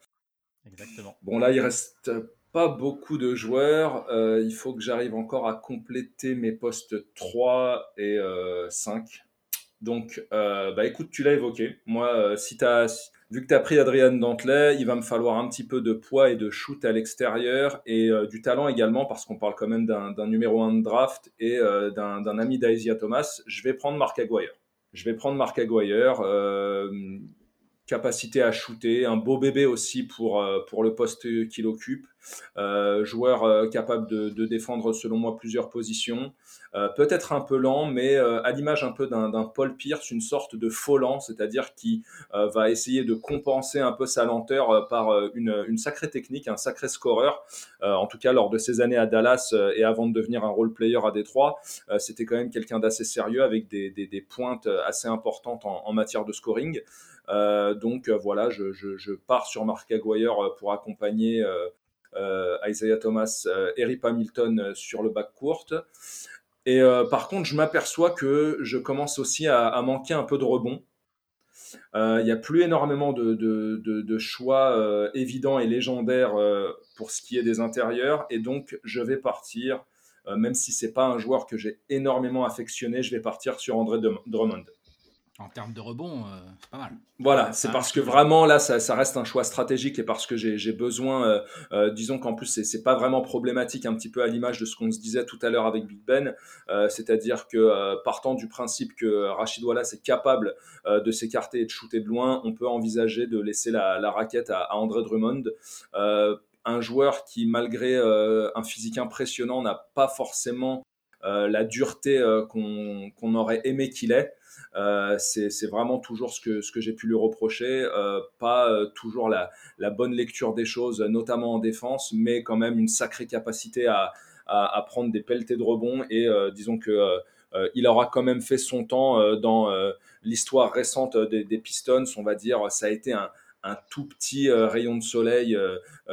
Exactement. Bon, là, il reste pas beaucoup de joueurs. Euh, il faut que j'arrive encore à compléter mes postes 3 et euh, 5. Donc, euh, bah, écoute, tu l'as évoqué. Moi, euh, si t'as, si- vu que tu pris Adrian Dantley, il va me falloir un petit peu de poids et de shoot à l'extérieur et euh, du talent également, parce qu'on parle quand même d'un, numéro 1 de draft et euh, d'un, ami d'Aisia Thomas. Je vais prendre Mark Aguirre. Je vais prendre Mark Aguirre. Capacité à shooter, un beau bébé aussi pour, euh, pour le poste qu'il occupe, euh, joueur euh, capable de, défendre selon moi plusieurs positions, peut-être un peu lent, mais à l'image un peu d'un Paul Pierce, une sorte de faux lent, c'est-à-dire qui va essayer de compenser un peu sa lenteur par une, une sacrée technique, un sacré scoreur. En tout cas, lors de ses années à Dallas et avant de devenir un role player à Détroit, c'était quand même quelqu'un d'assez sérieux avec des, des, pointes assez importantes en matière de scoring. Euh, donc euh, voilà, je, pars sur Mark Aguirre euh, pour accompagner Isaiah Thomas Rip Hamilton sur le back court. Et par contre, je m'aperçois que je commence aussi à, manquer un peu de rebond. Il n'y a plus énormément de, choix évidents et légendaires pour ce qui est des intérieurs. Et donc, je vais partir, même si c'est pas un joueur que j'ai énormément affectionné, je vais partir sur André Drum- Drummond. En termes de rebond, euh, c'est pas mal. Voilà, c'est Ah, parce que vraiment là, ça, ça reste un choix stratégique et parce que j'ai besoin, euh, euh, disons qu'en plus c'est pas vraiment problématique, un petit peu à l'image de ce qu'on se disait tout à l'heure avec Big Ben, c'est-à-dire que partant du principe que Rachid Wallace est capable de s'écarter et de shooter de loin, on peut envisager de laisser la, la raquette à, à André Drummond. Un joueur qui, malgré euh, un physique impressionnant, n'a pas forcément euh, la dureté euh, qu'on qu'on aurait aimé qu'il ait. Euh, c'est vraiment toujours ce que, ce que j'ai pu lui reprocher. Euh, pas euh, toujours la, la bonne lecture des choses, notamment en défense, mais quand même une sacrée capacité à, à, prendre des pelletés de rebond. Et disons que il aura quand même fait son temps dans l'histoire récente des, Pistons. On va dire, ça a été un, un tout petit rayon de soleil,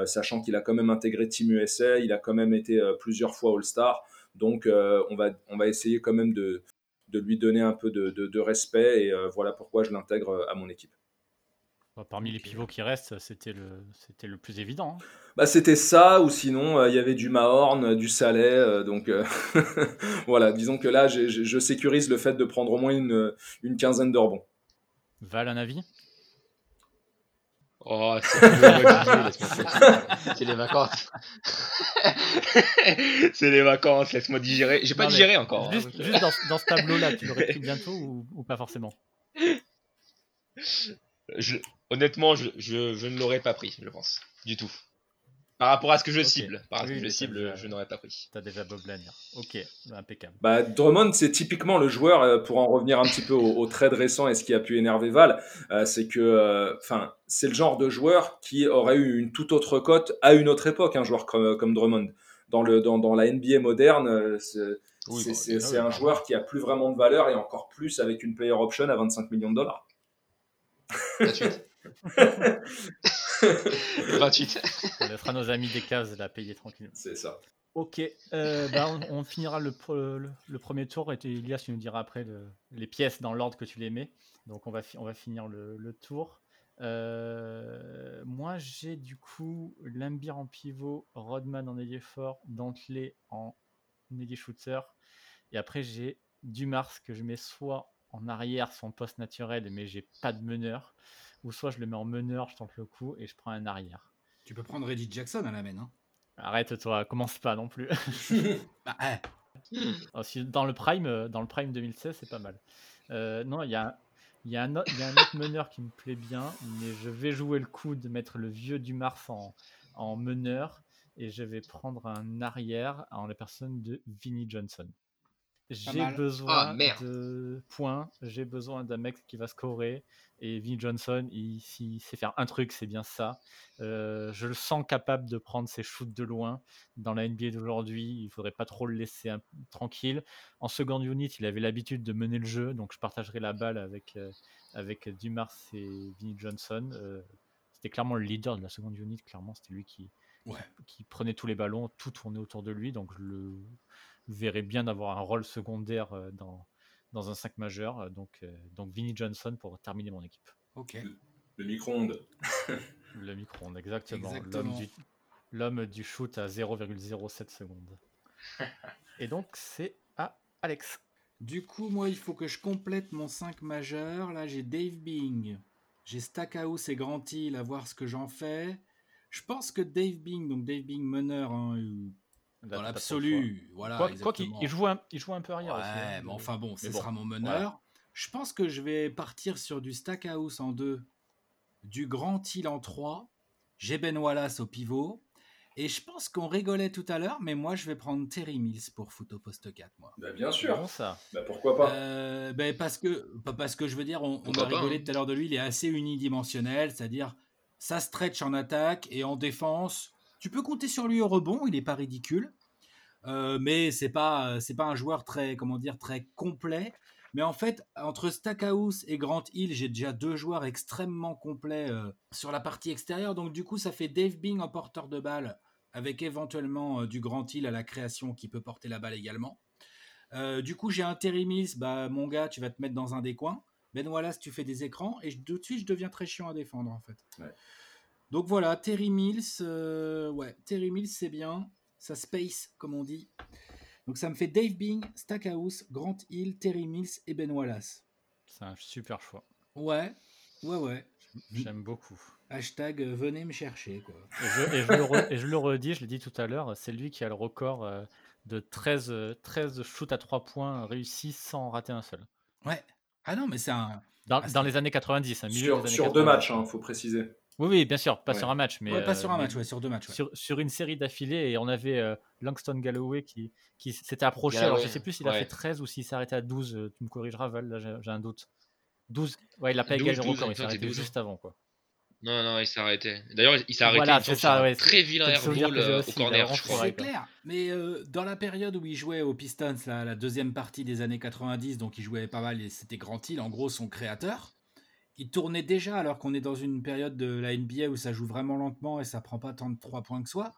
sachant qu'il a quand même intégré Team USA, il a quand même été plusieurs fois All-Star. Donc, on, va, on va essayer quand même de, de lui donner un peu de, de, de respect et euh, voilà pourquoi je l'intègre euh, à mon équipe. Parmi les pivots qui restent, c'était le, c'était le plus évident. hein. Bah, c'était ça, ou sinon euh, il y avait du Mahorn, du euh, donc euh, voilà, disons que là j'ai- j'ai- je sécurise le fait de prendre au moins une, une quinzaine de rebonds. Val, un avis? Oh, c'est le mois de juillet, laisse-moi tranquille. C'est les vacances. c'est les vacances, laisse-moi digérer. J'ai pas digéré encore. hein, Juste, euh, juste dans, dans ce tableau-là, tu l'aurais pris bientôt ou, ou pas forcément? Je- honnêtement, je, je, je ne l'aurais pas pris, je pense. Du tout. Par rapport à ce que je cible. Par rapport à Oui, ce que je cible, déjà- je n'aurais pas pris. T'as déjà Bob Lanier. Ok, impeccable. Bah, Drummond, c'est typiquement le joueur, euh, pour en revenir un petit peu au, au trade récent et ce qui a pu énerver Val, euh, c'est que, euh, enfin, c'est le genre de joueur qui aurait eu une toute autre cote à une autre époque, un joueur comme, comme Drummond. Dans, le, dans, dans la NBA moderne, c'est Oui, bah, oui, un joueur qui a plus vraiment de valeur et encore plus avec une player option à 25 millions de dollars. 28. 28. On laissera nos amis des cases la payer tranquillement. C'est ça. Ok, euh, bah, on, on finira le, pre- le, le premier tour et tu- Elias, tu nous diras après le- les pièces dans l'ordre que tu les mets. Donc on va, fi- on va finir le, le tour. Euh, moi j'ai du coup Lambir en pivot, Rodman en ailier fort, Dantley en ailier shooter. Et après j'ai Dumars que je mets soit en arrière, son poste naturel, mais j'ai pas de meneur, ou soit je le mets en meneur, je tente le coup et je prends un arrière. Tu peux prendre Reggie Jackson à la main. Hein. Arrête toi, commence pas non plus. bah, eh. Oh, dans le prime, euh, dans le prime 2016, c'est pas mal. Euh, non, il y a, y, a un autre, y a un autre meneur qui me plaît bien, mais je vais jouer le coup de mettre le vieux Dumars en, en meneur et je vais prendre un arrière en la personne de Vinnie Johnson. J'ai besoin ah, de points, j'ai besoin d'un mec qui va scorer. Et Vinnie Johnson, il, s'il sait faire un truc, c'est bien ça. Euh, je le sens capable de prendre ses shoots de loin. Dans la NBA d'aujourd'hui, il faudrait pas trop le laisser tranquille. En seconde unit, il avait l'habitude de mener le jeu, donc je partagerai la balle avec, euh, avec Dumars et Vinnie Johnson. Euh, c'était clairement le leader de la seconde unit, clairement, c'était lui qui, qui prenait tous les ballons, tout tournait autour de lui. Donc je le verrais bien d'avoir un rôle secondaire euh, dans, dans un 5 majeur. Euh, donc, euh, donc Vinnie Johnson pour terminer mon équipe. Ok. Le, micro-ondes. le micro-ondes, exactement. L'homme du, du shoot à 0,07 secondes. Et donc c'est à Alex. Du coup, moi, il faut que je complète mon 5 majeur. Là, j'ai Dave Bing, j'ai Stackhouse et Grant Hill à voir ce que j'en fais. Je pense que Dave Bing, donc Dave Bing meneur, hein, dans l'absolu, voilà. Quoi, qu'il il joue, un, il joue un peu arrière ouais, aussi. Hein, mais enfin bon, ce sera mon meneur. Je pense que je vais partir sur du Stackhouse en 2, du Grand Hill en 3, j'ai Ben Wallace au pivot. Et je pense qu'on rigolait tout à l'heure, mais moi je vais prendre Terry Mills pour foot au poste 4. Moi. Bah, bien sûr. ça? Bah, pourquoi pas? Euh, bah, parce, que, parce que je veux dire, on, on a rigolé hein. tout à l'heure de lui, il est assez unidimensionnel, c'est-à-dire ça stretch en attaque et en défense. Tu peux compter sur lui au rebond, il n'est pas ridicule. Euh, mais c'est pas pas un joueur très comment dire très complet. Mais en fait, entre Stackhouse et Grant Hill, j'ai déjà deux joueurs extrêmement complets euh, sur la partie extérieure. Donc du coup, ça fait Dave Bing en porteur de balle, avec éventuellement euh, du Grant Hill à la création qui peut porter la balle également. du coup, j'ai un Terry bah mon gars, tu vas te mettre dans un des coins. Ben Wallace, tu fais des écrans et de suite, je deviens très chiant à défendre en fait. Donc voilà, Terry Mills, euh, ouais, Terry Mills, c'est bien. Ça space, comme on dit. Donc ça me fait Dave Bing, Stackhouse, Grant Hill, Terry Mills et Ben Wallace. C'est un super choix. Ouais, ouais, ouais. J'aime beaucoup. Hashtag euh, venez me chercher. Quoi. Et, je, le redis, je l'ai dit tout à l'heure, c'est lui qui a le record euh, de 13, 13 shoots à 3 points réussis sans rater un seul. Ouais, ah non, mais c'est un. Dans, ah, les années 90, un sur, sur deux matchs, il hein, faut préciser. Oui, oui, bien sûr, pas sur un match, mais pas sur un euh, match, ouais, sur deux matchs. Sur, sur, une série d'affilée, et on avait euh, Langston Galloway qui, qui s'était approché. alors, je sais plus s'il a fait 13 ou s'il s'est arrêté à 12. Euh, tu me corrigeras, Val, là, j'ai un doute. 12, ouais, il a pas égalé le record, il s'est arrêté juste avant, quoi. Non, non, il s'est arrêté. D'ailleurs, il s'est arrêté voilà, c'est ça, ouais, très vilain airball euh, au corner, je crois. C'est clair. Mais euh, dans la période où il jouait aux Pistons, là, la deuxième partie des années 90, donc il jouait pas mal et c'était Grant Hill, en gros son créateur. Il tournait déjà alors qu'on est dans une période de la NBA où ça joue vraiment lentement et ça prend pas tant de 3 points que soi.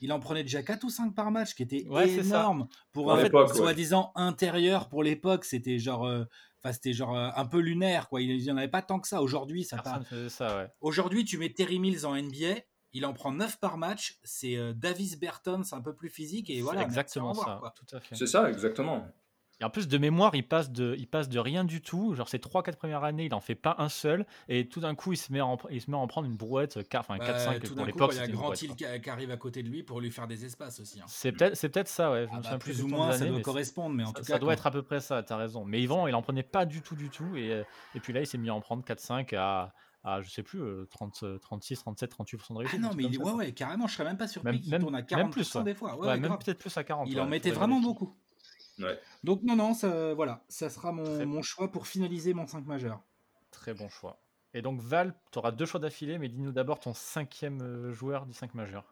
Il en prenait déjà 4 ou 5 par match, qui était énorme pour un soi-disant intérieur pour l'époque. C'était genre euh, Enfin, c'était genre euh, un peu lunaire, quoi. Il n'y en avait pas tant que ça. Aujourd'hui, ça, ça ouais. Aujourd'hui, tu mets Terry Mills en NBA, il en prend 9 par match. C'est euh, Davis Burton, c'est un peu plus physique et voilà. Exactement ça. Tout à fait. C'est ça, exactement. Et en plus de mémoire, il passe de, il passe de rien du tout. Genre ces 3-4 premières années, il en fait pas un seul. Et tout d'un coup, il se met à il se met à en prendre une brouette, enfin 4-5 bah, pour l'époque. Il y a Grand Hill qui, arrive à côté de lui pour lui faire des espaces aussi. Hein. C'est peut-être peut ça, ouais. Ah bah, plus ou moins, ça doit correspondre. Mais en tout ça, cas, doit être à peu près ça, tu as raison. Mais Yvan, il en prenait pas du tout, du tout. Et, euh, et puis là, il s'est mis à en prendre 4-5 à à je sais plus 30, 36, 37, 38% de réussite. Ah non, mais il, ouais, ouais, carrément, je serais même pas surpris qu'il tourne à 40% même plus, des fois. Ouais, même peut-être plus à 40. Il en mettait vraiment beaucoup. Donc non, non, ça, voilà, ça sera mon, choix pour finaliser mon 5 majeur. Très bon choix. Et donc Val, tu auras deux choix d'affilée, mais dis-nous d'abord ton cinquième euh, joueur du 5 majeur.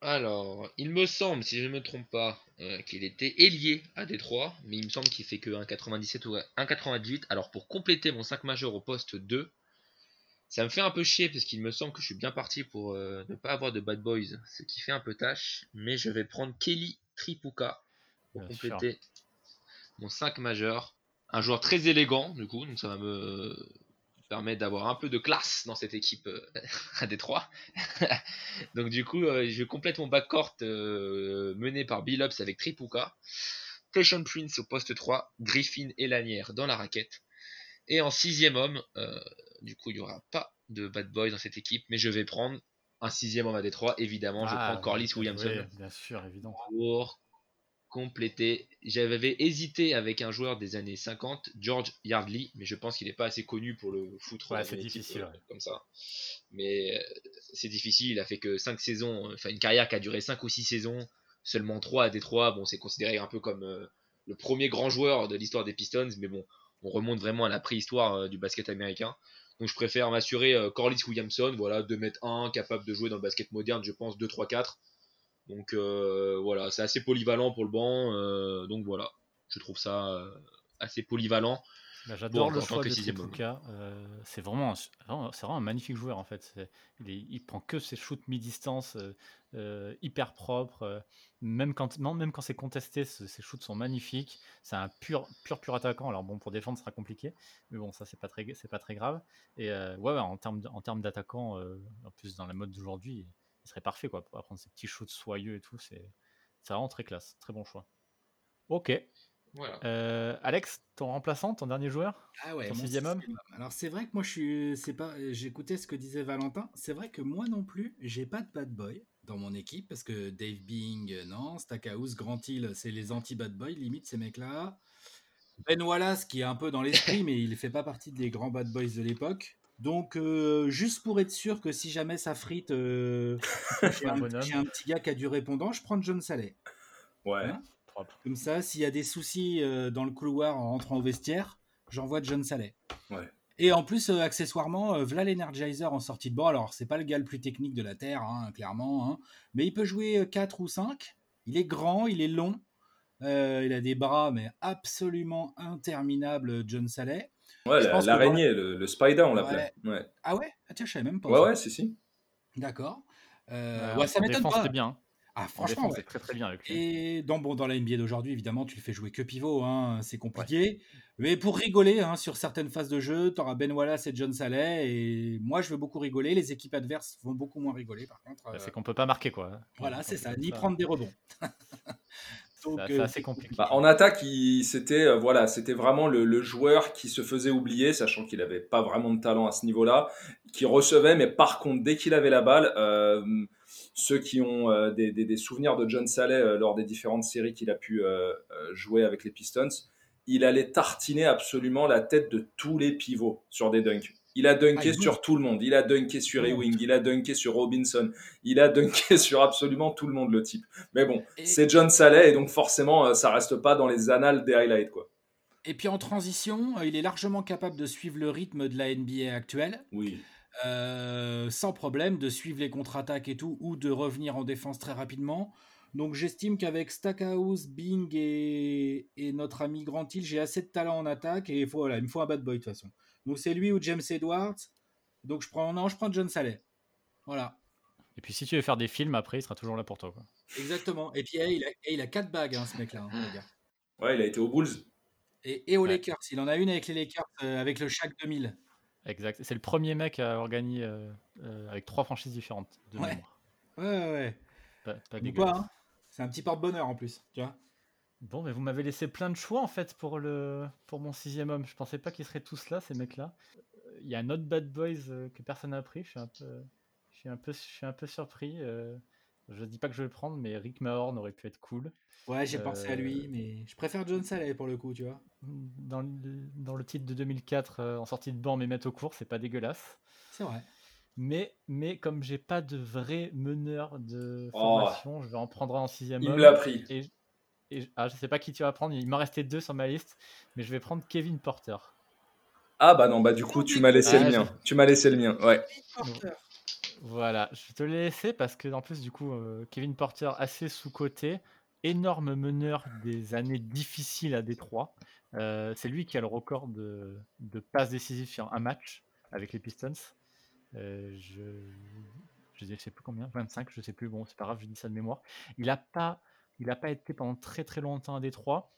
Alors, il me semble, si je ne me trompe pas, euh, qu'il était ailier à Détroit, mais il me semble qu'il fait que 1,97 ou 1,98. Alors pour compléter mon 5 majeur au poste 2, ça me fait un peu chier parce qu'il me semble que je suis bien parti pour euh, ne pas avoir de bad boys, ce qui fait un peu tâche, mais je vais prendre Kelly Tripuka pour compléter mon 5 majeur. Un joueur très élégant, du coup, donc ça va me permettre d'avoir un peu de classe dans cette équipe euh, à Détroit. donc du coup, euh, je complète mon backcourt euh, mené par Billups avec Tripuka. Fashion Prince au poste 3, Griffin et Lanière dans la raquette. Et en sixième homme, euh, du coup, il n'y aura pas de bad boy dans cette équipe, mais je vais prendre un sixième homme à Détroit, évidemment. je Ah, prends Corliss Williamson Bien sûr, pour compléter. J'avais hésité avec un joueur des années 50, George Yardley, mais je pense qu'il n'est pas assez connu pour le foutre Ouais, c'est difficile, euh, ouais. comme ça. Mais euh, c'est difficile, il a fait que 5 saisons, euh, enfin une carrière qui a duré 5 ou 6 saisons, seulement 3 à Détroit. Bon, c'est considéré un peu comme euh, le premier grand joueur de l'histoire des Pistons, mais bon, on remonte vraiment à la préhistoire euh, du basket américain. Donc je préfère m'assurer euh, Corliss Williamson, voilà, 2m1, capable de jouer dans le basket moderne, je pense 2, 3, 4. Donc euh, voilà, c'est assez polyvalent pour le banc. euh, donc voilà, je trouve ça euh, assez polyvalent. Bah, J'adore Bon, le choix de Tripucka. Euh, c'est vraiment, vraiment- c'est vraiment un magnifique joueur en fait. Il, est- il prend que ses shoots mi-distance euh, euh, hyper propres. euh, même quand, non, même quand c'est contesté, ce- ses shoots sont magnifiques. C'est un pur, pur, pur attaquant. Alors bon, pour défendre, ce sera compliqué, mais bon, ça c'est pas très, c'est pas très grave. Et ouais, en termes, en termes d'attaquant, en plus dans la mode d'aujourd'hui, il serait parfait quoi pour prendre ces petits shoots soyeux et tout. C'est, vraiment très classe, très bon choix. Ok. Voilà. Euh, Alex, ton remplaçant, ton dernier joueur? Ah ouais, Ton sixième homme? Alors c'est vrai que moi je suis, c'est pas, j'écoutais ce que disait Valentin. C'est vrai que moi non plus, j'ai pas de bad boy dans mon équipe parce que Dave Bing, euh, non, Stackhouse, Grant Hill, c'est les anti bad boy limite ces mecs-là. Ben Wallace qui est un peu dans l'esprit, mais il fait pas partie des grands bad boys de l'époque. Donc euh, juste pour être sûr que si jamais ça frite, euh, j'ai Un petit gars qui a du répondant, je prends John Saleh. Ouais. Hein Propre. Comme ça, s'il y a des soucis euh, dans le couloir en rentrant au vestiaire, j'envoie John Saleh. Ouais. Et en plus, accessoirement, v'là l'Energizer en sortie de banc. Alors, c'est pas le gars le plus technique de la Terre, hein, clairement. hein. mais il peut jouer 4 ou 5. Il est grand, il est long. il a des bras, mais absolument interminables, John Saleh. Ouais, la- l'araignée, le, le spider, on l'appelait. Ouais, Ah ouais? Ah tiens, je savais même pas. ouais, ça. ouais, si, si. D'accord. Euh, Euh, ouais, ça m'étonne défense, pas. bien. hein. Ah, En franchement, défense, ouais. c'est très très bien avec lui. Et dans, bon, dans la NBA d'aujourd'hui, évidemment, tu le fais jouer que pivot, hein, c'est compliqué. Mais pour rigoler, hein, sur certaines phases de jeu, tu auras Ben Wallace et John Saleh. Et moi, je veux beaucoup rigoler. Les équipes adverses vont beaucoup moins rigoler, par contre. Bah, euh, c'est qu'on peut pas marquer quoi. voilà, c'est ça. Ni prendre des rebonds. Donc, C'est euh, assez compliqué. Bah, en attaque, il- c'était euh, voilà, c'était vraiment le, le joueur qui se faisait oublier, sachant qu'il n'avait pas vraiment de talent à ce niveau-là, qui recevait, mais par contre, dès qu'il avait la balle, euh, ceux qui ont euh, des, des- des souvenirs de John Saleh euh, lors des différentes séries qu'il a pu jouer avec les Pistons, il allait tartiner absolument la tête de tous les pivots sur des dunks. Il a dunké Ah, sur tout le monde. Il a dunké sur Ewing. Il a dunké sur Robinson. Il a dunké sur absolument tout le monde, le type. Mais bon, Et- c'est John Saleh et donc forcément, euh, ça reste pas dans les annales des highlights, quoi. Et puis en transition, euh, il est largement capable de suivre le rythme de la NBA actuelle. Oui. euh, sans problème de suivre les contre-attaques et tout, ou de revenir en défense très rapidement. Donc j'estime qu'avec Stackhouse, Bing et, et notre ami Grant Hill, j'ai assez de talent en attaque et il faut, voilà, il me faut un bad boy de toute façon. Donc c'est lui ou James Edwards. Donc je prends, non, je prends John Saleh. Voilà, Et puis si tu veux faire des films après, il sera toujours là pour toi. quoi. exactement. Et puis eh, il, a, eh, il a quatre bagues, hein, ce mec-là, hein. Ouais, il a été aux Bulls. Et, et aux Ouais. Lakers. Il en a une avec les Lakers, euh, avec le Shaq 2000. Exact. C'est le premier mec à avoir gagné euh, euh, avec trois franchises différentes de Ouais. mémoire. Ouais, ouais, ouais. Pas, pas Ou dégueulasse. pas, hein. C'est un petit porte-bonheur en plus, tu vois. Bon, mais vous m'avez laissé plein de choix en fait pour le pour mon sixième homme. Je pensais pas qu'ils seraient tous là, ces mecs-là. Euh, Il y a un autre bad boys euh, que personne n'a pris. Je suis un peu, je suis un peu, je suis un peu surpris. euh, je dis pas que je vais le prendre, mais Rick Mahorn aurait pu être cool. Ouais, j'ai pensé à lui, mais je préfère John Saleh pour le coup, tu vois. Dans le, dans le titre de 2004, euh, en sortie de banc, mais mettre au cours, c'est pas dégueulasse. C'est vrai. Mais, mais comme j'ai pas de vrai meneur de Oh. formation, je vais en prendre un en sixième Il homme. me l'a pris. Et, et- ah, je sais pas qui tu vas prendre, il m'en restait deux sur ma liste, mais je vais prendre Kevin Porter. Ah bah non, bah du coup, tu m'as laissé Ah, le mien. Tu m'as laissé le mien, ouais. Voilà, je te l'ai laissé parce que en plus du coup euh, Kevin Porter assez sous coté, énorme meneur des années difficiles à Détroit. Euh, c'est lui qui a le record de, de passes décisives sur un match avec les Pistons. Euh, je je sais plus combien, 25, je sais plus. Bon, c'est pas grave, je dis ça de mémoire. Il a pas il a pas été pendant très très longtemps à Détroit.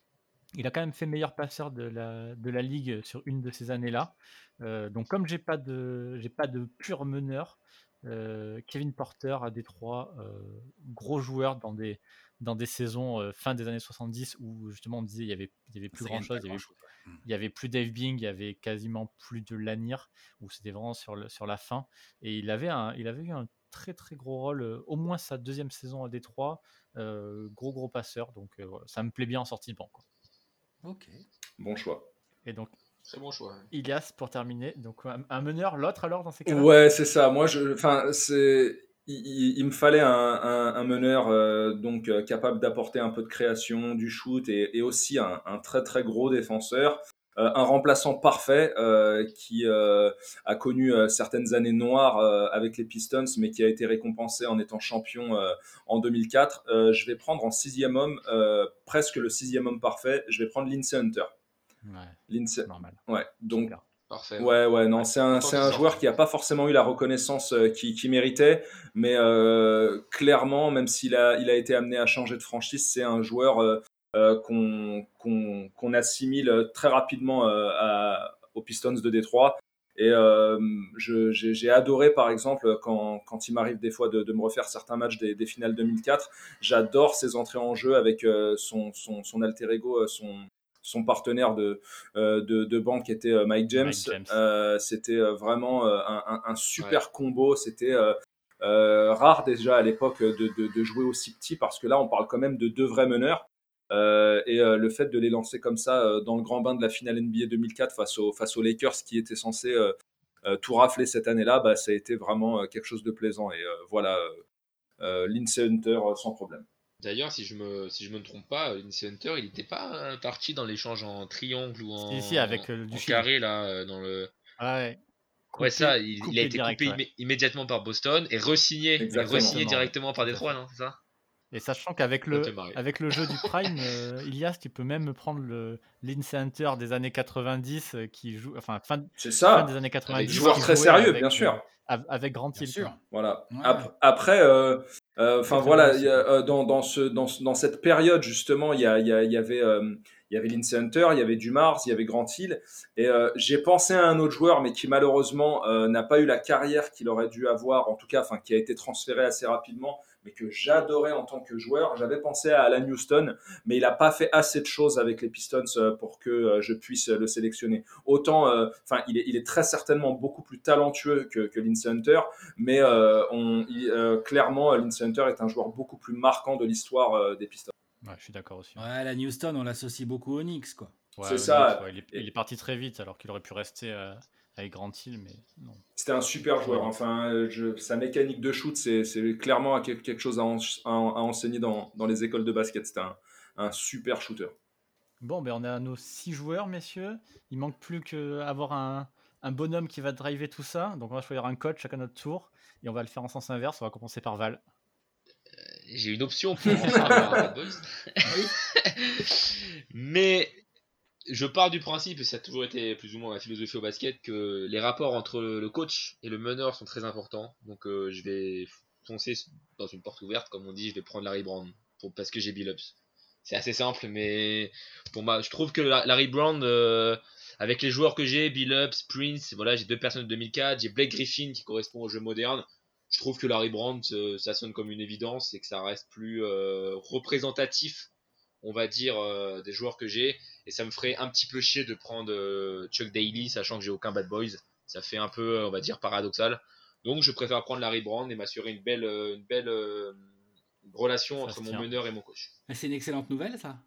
Il a quand même fait meilleur passeur de la, de la ligue sur une de ces années-là. Euh, donc comme j'ai pas de j'ai pas de pur meneur, Euh, Kevin Porter à Détroit, euh, gros joueur dans des, dans des saisons fin des années 70 où justement on disait il y avait, il y avait plus grand chose, il y avait, grand-chose, ouais. Il y avait plus Dave Bing, il y avait quasiment plus de Lanier où c'était vraiment sur, le, sur la fin et il avait, un, il avait eu un très très gros rôle, euh, au moins sa deuxième saison à Détroit, gros gros passeur donc euh, voilà, ça me plaît bien en sortie de banc. quoi. Ok. Bon choix. Et donc Très bon choix. Ilias pour terminer, donc un, un meneur, l'autre alors dans ces cas-là? Ouais, c'est ça. Moi, je, enfin, c'est, il, il- il me fallait un, un- un meneur euh, donc euh, capable d'apporter un peu de création, du shoot et, et aussi un, un très très gros défenseur, Euh, un remplaçant parfait euh, qui euh, a connu euh, certaines années noires euh, avec les Pistons, mais qui a été récompensé en étant champion euh, en 2004. Euh, je vais prendre en sixième homme, euh, presque le sixième homme parfait. Je vais prendre Lindsey Hunter. Ouais, normal. ouais. Donc Super. Parfait. Ouais, ouais, non, Ouais, c'est un, c'est un joueur qui n'a pas forcément eu la reconnaissance euh, qu'il qui méritait, mais euh, clairement, même s'il a, il a été amené à changer de franchise, c'est un joueur euh, euh, qu'on qu'on qu'on assimile très rapidement euh, à- aux Pistons de Détroit. Et euh, j'ai adoré, par exemple, quand, quand il m'arrive des fois de, de me refaire certains matchs des, des finales 2004, j'adore ses entrées en jeu avec euh, son, son, son alter ego, euh, son, son partenaire de, euh, de, de banque qui était euh, Mike James. Euh, c'était euh, vraiment euh, un, un- super combo. C'était euh, euh, rare déjà à l'époque de, de- de jouer aussi petit parce que là, on parle quand même de deux vrais meneurs. Euh, et euh, le fait de les lancer comme ça euh, dans le grand bain de la finale NBA 2004 face, aux face aux Lakers qui étaient censés euh, euh, tout rafler cette année-là, bah, ça a été vraiment euh, quelque chose de plaisant. Et euh, voilà, Lindsey Hunter sans problème. D'ailleurs, si je me si je me trompe pas, Lindsey Hunter, il n'était pas euh, parti dans l'échange en triangle ou en, si, avec, du en carré là euh, dans le. Ouais, Ouais, ça, il, a été direct, coupé ouais. immé- immédiatement par Boston et re-signé, Exactement, directement par Détroit, non C'est ça? Et sachant qu'avec le, me avec le jeu du Prime, euh, Ilias, tu peux même prendre le Lindsay Hunter des années 90 euh, qui joue, enfin fin, C'est fin ça, des années 90. joueur qui très sérieux, avec, bien euh, sûr. av- avec Grant Bien Hill. sûr. Voilà. Ouais. Ap- après, euh, euh, enfin voilà, y a, euh, dans, dans, ce, dans, dans cette période justement, il y, a, il y, a- y avait, euh, il y avait Hunter, il y avait Dumars, il y avait Grant Hill, et euh, j'ai pensé à un autre joueur, mais qui malheureusement euh, n'a pas eu la carrière qu'il aurait dû avoir, en tout cas, enfin qui a été transféré assez rapidement, mais que j'adorais en tant que joueur. J'avais pensé à Alan Houston, mais il n'a pas fait assez de choses avec les Pistons euh, pour que euh, je puisse le sélectionner. Autant, euh, enfin, il, est, il est très certainement beaucoup plus talentueux que, que Lindsey Hunter, mais euh, on, il- euh, clairement, Lindsey Hunter est un joueur beaucoup plus marquant de l'histoire euh, des Pistons. Ouais, je suis d'accord aussi. Ouais, la Houston, on l'associe beaucoup au Knicks, quoi. Ouais, c'est ça. ouais, il, est, il est parti très vite alors qu'il aurait pu rester euh, avec Grant Hill, mais non. C'était un super joueur. Enfin, euh, je- sa mécanique de shoot, c'est clairement quelque chose à, en- à en- à enseigner dans, dans les écoles de basket. C'était un, un super shooter. Bon, ben on a nos six joueurs, messieurs. Il manque plus qu'avoir un, un bonhomme qui va driver tout ça. Donc on va choisir un coach chacun notre tour et on va le faire en sens inverse. On va commencer par Val. J'ai une option pour. Mais je pars du principe, et ça a toujours été plus ou moins ma philosophie au basket, que les rapports entre le coach et le meneur sont très importants. Donc euh, je vais foncer dans une porte ouverte, comme on dit, je vais prendre Larry Brown pour, parce que j'ai Bill Ups. C'est assez simple, mais pour moi, je trouve que La- Larry Brown, euh, avec les joueurs que j'ai, Bill Ups, Prince, voilà, j'ai deux personnes de 2004, j'ai Blake Griffin qui correspond au jeu moderne. Je trouve que Larry Brown, euh, ça sonne comme une évidence et que ça reste plus représentatif, on va dire, euh, des joueurs que j'ai. Et ça me ferait un petit peu chier de prendre euh, Chuck Daly, sachant que j'ai aucun Bad Boys. Ça fait un peu, euh, on va dire, paradoxal. Donc je préfère prendre Larry Brown et m'assurer une belle, une belle euh, relation Ça entre mon tient. meneur et mon coach. Mais C'est une excellente nouvelle, ça?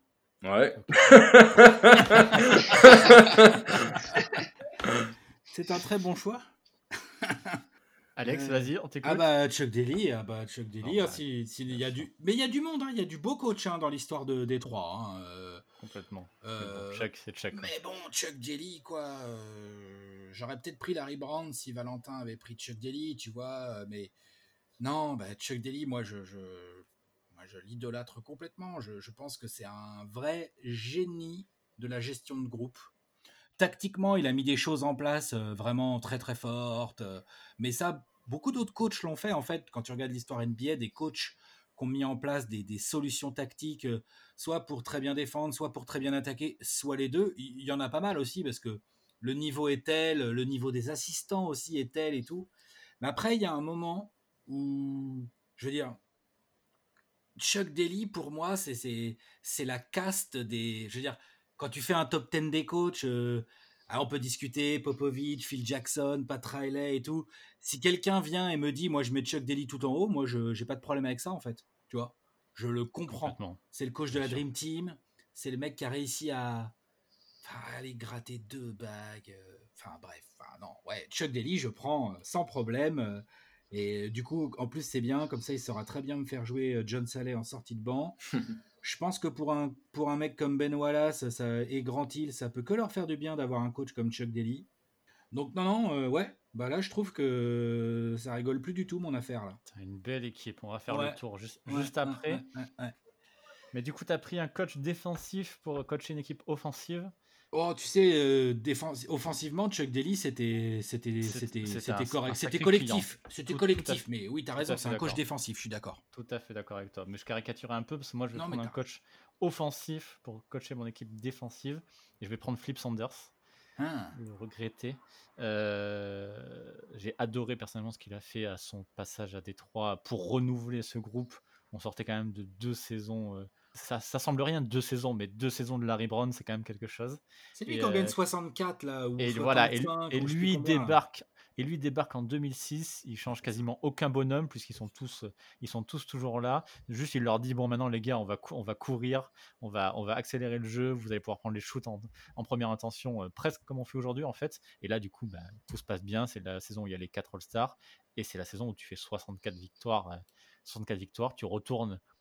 Ouais. C'est un très bon choix. Alex, Euh, vas-y, on t'écoute. Ah bah Chuck Daly, ah bah Chuck Daly, Ah ah, bah, si- si- il y a du, mais il y a du monde, hein, il y a du beau coach hein, dans l'histoire de Détroit. Hein, euh, Complètement. Euh, bon, Chuck, c'est Chuck. mais bon, Chuck Daly, quoi. euh, J'aurais peut-être pris Larry Brown si Valentin avait pris Chuck Daly, tu vois. euh, Mais non, bah, Chuck Daly, moi, je, je, moi, je l'idolâtre complètement. Je, je pense que c'est un vrai génie de la gestion de groupe. Tactiquement, il a mis des choses en place euh, vraiment très très fortes. euh, mais ça, beaucoup d'autres coachs l'ont fait. En fait, quand tu regardes l'histoire NBA, des coachs qui ont mis en place des, des solutions tactiques, euh, soit pour très bien défendre, soit pour très bien attaquer, soit les deux. Il y en a pas mal aussi parce que le niveau est tel, le niveau des assistants aussi est tel et tout. Mais après, il y a un moment où, je veux dire, Chuck Daly, pour moi, c'est la caste des. Je veux dire, quand tu fais un top 10 des coachs, euh, on peut discuter Popovich, Phil Jackson, Pat Riley et tout. Si quelqu'un vient et me dit, moi, je mets Chuck Daly tout en haut, moi, je j'ai pas de problème avec ça, en fait. Tu vois Je le comprends. C'est le coach de la sûr. Dream Team. C'est le mec qui a réussi à, à aller gratter deux bagues. euh, Enfin bref, enfin, non, ouais, Chuck Daly, je prends euh, sans problème. Et du coup, en plus, c'est bien, comme ça, il saura très bien me faire jouer John Saleh en sortie de banc. je pense que pour un, pour un mec comme Ben Wallace ça, et Grant Hill, ça peut que leur faire du bien d'avoir un coach comme Chuck Daly. Donc, non, non, euh, ouais, bah là, je trouve que ça rigole plus du tout, mon affaire, là. T'as une belle équipe. On va faire Ouais. le tour juste, Ouais, juste ouais, après. ouais. Mais du coup, tu as pris un coach défensif pour coacher une équipe offensive. Oh, tu sais, euh, défense- offensivement, Chuck Daly, c'était, correct, c'était collectif, c'était collectif. tout mais oui, t'as tout raison, c'est un coach défensif, je suis d'accord. Tout à fait d'accord avec toi. Mais je caricaturais un peu parce que moi, je vais Non, prendre un coach offensif pour coacher mon équipe défensive. Et je vais prendre Flip Sanders. Ah, le regretter. Euh, J'ai adoré personnellement ce qu'il a fait à son passage à Détroit pour renouveler ce groupe. On sortait quand même de deux saisons. euh, ça, ça semble rien, deux saisons, mais deux saisons de Larry Brown, c'est quand même quelque chose. c'est lui qui en gagne euh, 64 là. Ou Et voilà, et, 65, et ou je sais plus lui débarque. Et lui débarque en 2006, il change quasiment aucun bonhomme puisqu'ils sont tous, ils sont tous toujours là. Juste, il leur dit bon maintenant les gars, on va, on va courir, on va, on va accélérer le jeu, vous allez pouvoir prendre les shoots en, en première intention, euh, presque comme on fait aujourd'hui en fait. Et là du coup, bah, tout se passe bien. C'est la saison où il y a les 4 All-Stars et c'est la saison où tu fais 64 victoires, euh, 64 victoires. Tu retournes euh,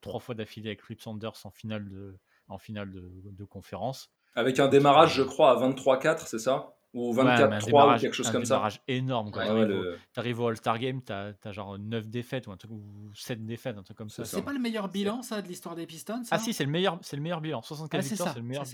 trois fois d'affilée avec Flip Sanders en finale de, en finale de, de conférence. Avec un démarrage, je crois, à 23-4, c'est ça? Ou Ouais, mais un 24-3 ou démarrage- quelque chose un comme ça démarrage énorme. Quoi. Ouais, T'arrives ouais, au- le- T'arrives au All-Star Game, t'as as genre 9 défaites ou un truc ou 7 défaites, un truc comme ça. C'est pas le meilleur bilan, ça, de l'histoire des Pistons ça? Ah si, c'est le meilleur, c'est le meilleur bilan. 64 Ah, c'est victoires, c'est le meilleur.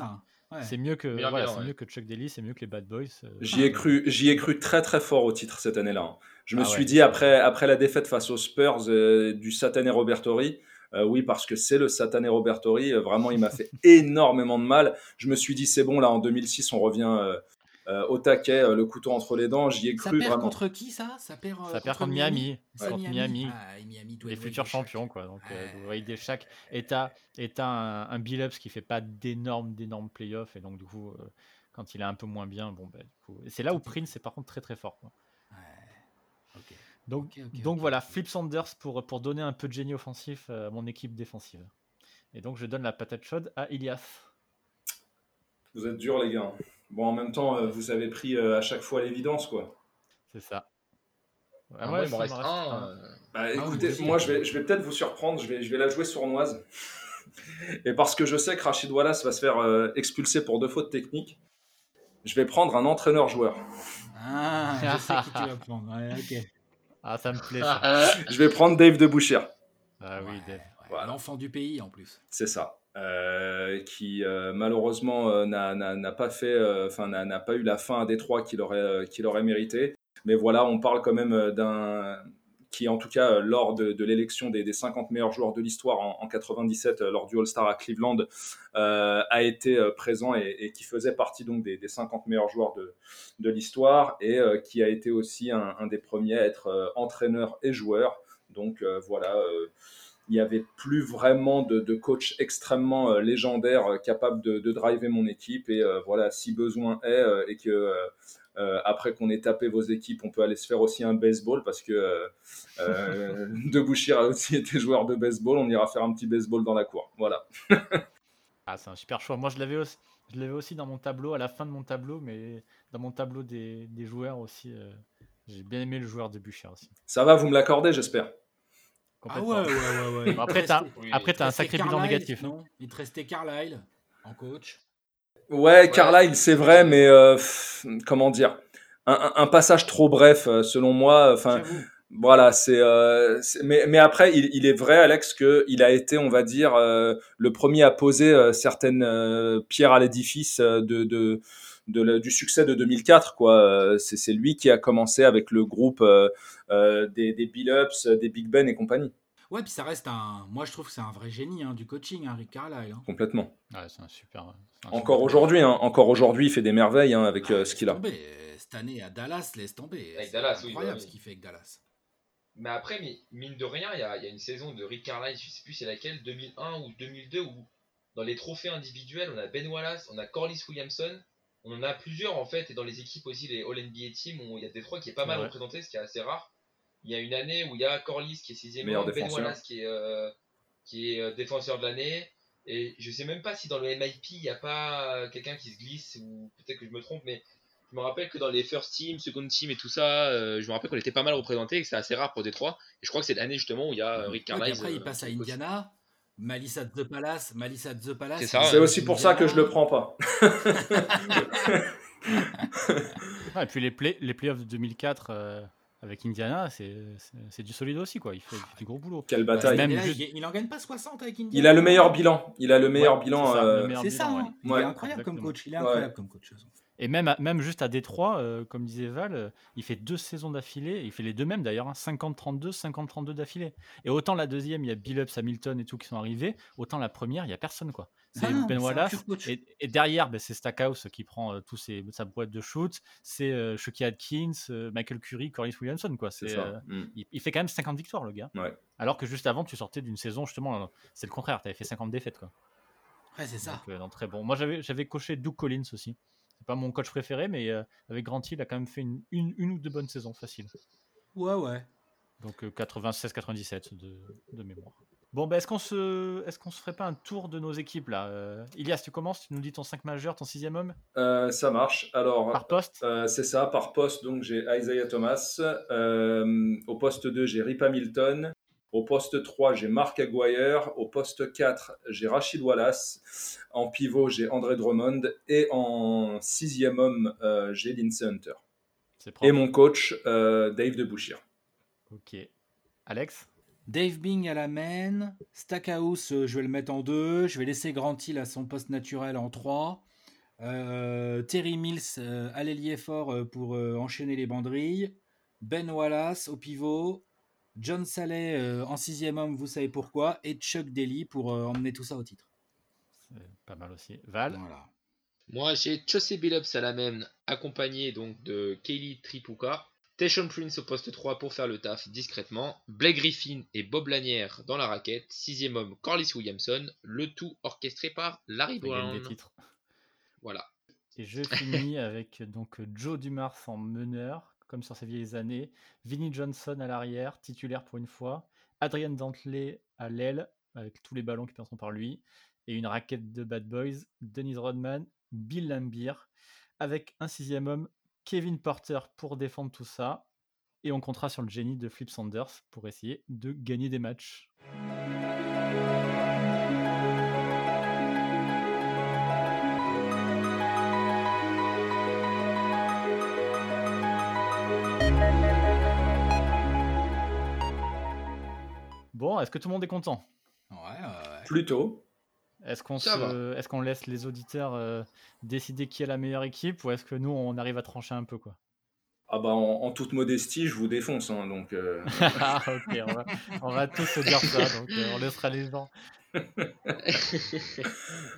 Ouais. C'est mieux que Meilleur voilà, bilan, c'est ouais. mieux que Chuck Daly, c'est mieux que les Bad Boys. euh, J'y ai cru, j'y ai cru très très fort au titre cette année-là. Je me Ah suis ouais. dit après après la défaite face aux Spurs euh, du Satané Robertori, euh, oui parce que c'est le Satané Robertori, euh, vraiment il m'a fait énormément de mal. Je me suis dit c'est bon là en 2006 on revient euh, euh, au taquet, euh, le couteau entre les dents. J'y ai Ça cru perd vraiment. contre qui ça? Ça perd, euh, Ça perd contre Miami, contre Miami, Ah, et Miami, les futurs champions quoi. Donc Ouais. vous voyez des Shaq. Et t'as et t'as un, un Bill Ups qui fait pas d'énormes d'énormes playoffs et donc du coup euh, quand il est un peu moins bien, bon bah du coup et c'est là où Prince est par contre très très fort. quoi. Ouais. Donc, voilà. Flip Sanders pour, pour donner un peu de génie offensif à mon équipe défensive. Et donc je donne la patate chaude à Ilias. Vous êtes durs les gars. Bon en même temps euh, vous avez pris euh, à chaque fois l'évidence quoi. C'est ça. Ouais, Ah, moi, moi, il il m'en me reste reste un. un. euh, Bah, Ah, écoutez, oui, moi aussi. je vais, je vais peut-être vous surprendre, je vais, je vais la jouer sournoise. Et parce que je sais que Rachid Wallace va se faire euh, expulser pour deux fautes techniques, je vais prendre un entraîneur-joueur. Ah, je sais qui tu vas prendre. Ouais, ok. Ah, ça me plaît ça. Je vais prendre Dave de Bouchir, Ah oui, Dave. ouais. Voilà. L'enfant du pays en plus. c'est ça. Euh, qui euh, malheureusement euh, n'a- pas fait, enfin n'a n'a pas eu la fin à Détroit qu'il aurait, euh, qu'il aurait mérité. Mais voilà, on parle quand même d'un qui, en tout cas, euh, lors de, l'élection des, des 50 meilleurs joueurs de l'histoire en, en 97, euh, lors du All-Star à Cleveland, euh, a été présent et, qui faisait partie donc des, des 50 meilleurs joueurs de, de l'histoire et qui a été aussi un, des premiers à être entraîneur et joueur. Donc voilà, il n'y avait plus vraiment de, coach extrêmement légendaire capable de, de driver mon équipe. Et voilà, si besoin est, et que euh, après qu'on ait tapé vos équipes, on peut aller se faire aussi un baseball parce que euh, euh, De Bouchir a aussi été joueur de baseball. On ira faire un petit baseball dans la cour. Voilà. Ah, c'est un super choix. Moi, je l'avais aussi, je l'avais aussi dans mon tableau, à la fin de mon tableau, mais dans mon tableau des, des joueurs aussi. euh, j'ai bien aimé le joueur de Boucher aussi. Ça va, vous me l'accordez, j'espère. Ah Complètement. ouais, ouais, ouais. ouais. Bon, après, Oui. après, t'as un sacré bilan Carlisle, négatif. hein. Non, il te restait Carlisle en coach. Ouais, Carlisle, c'est vrai, mais euh, pff, comment dire? Un, passage trop bref, euh, selon moi. Enfin, J'avoue. Voilà, c'est. euh, mais, mais après, il, il est vrai, Alex, que il a été, on va dire, euh, le premier à poser euh, certaines euh, pierres à l'édifice euh, de, de, de la- du succès de 2004. Quoi. Euh, C'est, c'est lui qui a commencé avec le groupe euh, euh, des, des Bill Ups, des Big Ben et compagnie. Ouais, puis ça reste un. Moi, je trouve que c'est un vrai génie hein, du coaching, hein, Rick Carlisle. hein. Complètement. Ouais, c'est un super. Un Encore aujourd'hui, hein, encore aujourd'hui, il fait des merveilles hein, avec euh, Ah, ce qu'il a. tomber. Cette année à Dallas, laisse tomber. Avec C'est Dallas, oui, incroyable bah oui. ce qu'il fait avec Dallas. Mais après, mi- mine de rien, il y a, il y a une saison de Rick Carlisle, je sais plus c'est laquelle, 2001 ou 2002, où dans les trophées individuels, on a Ben Wallace, on a Corliss Williamson, on en a plusieurs en fait, et dans les équipes aussi, les All-NBA Team, où il y a Détroit qui est pas mal vrai. représenté, ce qui est assez rare. Il y a une année où il y a Corliss qui est sixième Meilleur homme, Ben défenseur. Wallace qui est, euh, qui est euh, défenseur de l'année, et je sais même pas si dans le MIP, il n'y a pas euh, quelqu'un qui se glisse, ou peut-être que je me trompe, mais je me rappelle que dans les first team, second team et tout ça, euh, je me rappelle qu'on était pas mal représenté et que c'est assez rare pour Détroit. Et je crois que c'est l'année justement où il y a euh, Rick Ouais, Carlisle. après, il passe à. Indiana. Malissa The Palace, Malissa The Palace. C'est ça, ouais. C'est aussi pour ça que je le prends pas. Ouais, et puis les, play, les playoffs de 2004 euh, avec Indiana, c'est du solide aussi, quoi. Il fait, il fait du gros boulot. Quelle Ouais, bataille. même là, juste- il, il en gagne pas 60 avec Indiana. Il a le meilleur bilan. Il a le meilleur Ouais, bilan. c'est ça, euh, ça, ouais. hein. il Ouais, est incroyable comme exactement. coach. Il est Ouais. incroyable comme coach. Et même, à- même juste à Détroit, euh, comme disait Val, euh, il fait deux saisons d'affilée. Il fait les deux mêmes d'ailleurs, hein, 50-32, 50-32 d'affilée. Et autant la deuxième, il y a Billups, Hamilton et tout qui sont arrivés, autant la première, il n'y a personne. quoi. C'est Ah Ben Wallace. Et, et derrière, ben, c'est Stackhouse qui prend euh, tous ses, sa boîte de shoot. C'est euh, Chucky Atkins, euh, Michael Curry, Corliss Williamson. Quoi. C'est C'est, ça. euh, Mm. il, il fait quand même 50 victoires, le gars. Ouais. Alors que juste avant, tu sortais d'une saison, justement, euh, c'est le contraire. Tu avais fait 50 défaites. Quoi. Ouais, c'est ça. Donc, euh, non, très bon. Moi, j'avais, j'avais coché Doug Collins aussi. C'est pas mon coach préféré, mais euh, avec Grant Hill, il a quand même fait une, une, une ou deux bonnes saisons faciles. Ouais, ouais. Donc euh, 96-97 de, de mémoire. Bon, ben, est-ce qu'on se, est-ce qu'on se ferait pas un tour de nos équipes là Euh, Ilias, tu commences, tu nous dis ton 5 majeur, ton 6 homme? Euh, ça marche. Alors, par poste? Euh, c'est ça, par poste, donc j'ai Isaiah Thomas. Euh, au poste 2, j'ai Rip Hamilton. Au poste 3, j'ai Mark Aguirre. Au poste 4, j'ai Rachid Wallace. En pivot, j'ai André Drummond. Et en sixième homme, euh, j'ai Lindsey Hunter. Et mon coach, euh, Dave Debouchir. Ok. Alex? Dave Bing à la main. Stackhouse, euh, je vais le mettre en 2. Je vais laisser Grant Hill à son poste naturel en 3. Euh, Terry Mills euh, à l'ailier fort euh, pour euh, enchaîner les banderilles. Ben Wallace au pivot. John Saleh euh, en sixième homme, vous savez pourquoi. Et Chuck Daly pour euh, emmener tout ça au titre. C'est pas mal aussi. Val Voilà. Moi, j'ai Chauncey Billups à la même, accompagné donc de Kaylee Tripuka. Tayshaun Prince au poste 3 pour faire le taf discrètement. Blake Griffin et Bob Lanière dans la raquette. Sixième homme, Corliss Williamson. Le tout orchestré par Larry Brown. titres. Voilà. Et je finis avec donc Joe Dumars en meneur, comme sur ses vieilles années. Vinnie Johnson à l'arrière, titulaire pour une fois. Adrian Dantley à l'aile, avec tous les ballons qui passeront par lui. Et une raquette de Bad Boys, Dennis Rodman, Bill Lambier, avec un sixième homme, Kevin Porter pour défendre tout ça. Et on comptera sur le génie de Flip Sanders pour essayer de gagner des matchs. Bon, est-ce que tout le monde est content? Ouais, ouais, ouais. Plutôt. Est-ce qu'on se... est qu'on laisse les auditeurs euh, décider qui est la meilleure équipe ou est-ce que nous on arrive à trancher un peu quoi? Ah bah en, en toute modestie, je vous défonce. hein, donc, euh, Ah, Ok, on va, on va tous se dire ça, donc euh, on laissera les gens,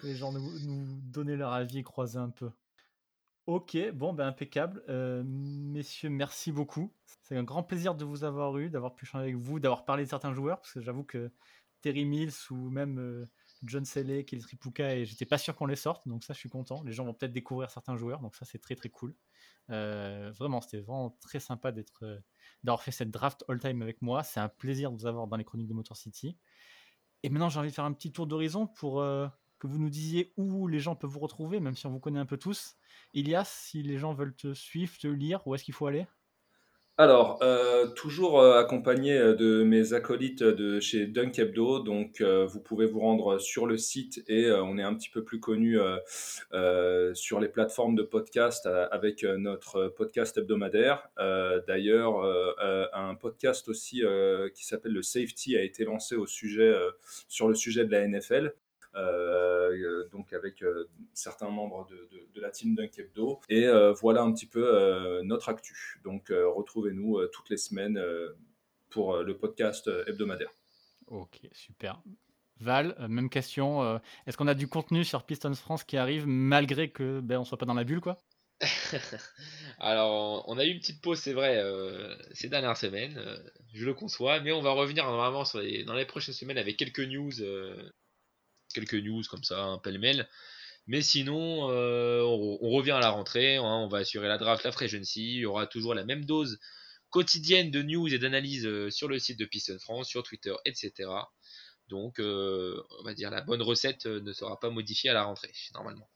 les gens nous, nous donner leur avis et croiser un peu. Ok, bon ben impeccable. Euh, messieurs, merci beaucoup. C'est un grand plaisir de vous avoir eu, d'avoir pu changer avec vous, d'avoir parlé de certains joueurs, parce que j'avoue que Terry Mills ou même euh, John Selle, Kelly Tripuka, et j'étais pas sûr qu'on les sorte, donc ça je suis content. Les gens vont peut-être découvrir certains joueurs, donc ça c'est très très cool. Euh, vraiment, c'était vraiment très sympa d'être, d'avoir fait cette draft all-time avec moi. C'est un plaisir de vous avoir dans les chroniques de Motor City. Et maintenant, j'ai envie de faire un petit tour d'horizon pour que vous nous disiez où les gens peuvent vous retrouver, même si on vous connaît un peu tous. Ilias, si les gens veulent te suivre, te lire, où est-ce qu'il faut aller? Alors, euh, toujours euh, accompagné euh, de mes acolytes de chez Dunk Hebdo, donc vous pouvez vous rendre sur le site et on est un petit peu plus connu sur les plateformes de podcast avec notre podcast hebdomadaire. D'ailleurs, un podcast aussi qui s'appelle le Safety a été lancé au sujet sur le sujet de la NFL. Euh, donc avec euh, certains membres de, de- de la team Dunk Hebdo. Et euh, voilà un petit peu euh, notre actu. Donc euh, retrouvez-nous euh, toutes les semaines euh, pour euh, le podcast euh, hebdomadaire. Ok, super. Val, euh, même question. euh, Est-ce qu'on a du contenu sur Pistons France qui arrive malgré que ben, on soit pas dans la bulle, quoi? Alors, on a eu une petite pause, c'est vrai, euh, ces dernières semaines, euh, je le conçois, mais on va revenir normalement sur les- dans les prochaines semaines avec quelques news, euh, quelques news comme ça, un pêle-mêle. Mais sinon, euh, on, on revient à la rentrée, hein, on va assurer la draft, la free agency, il y aura toujours la même dose quotidienne de news et d'analyse euh, sur le site de Piston France, sur Twitter, etc. Donc, euh, on va dire la bonne recette ne sera pas modifiée à la rentrée, normalement.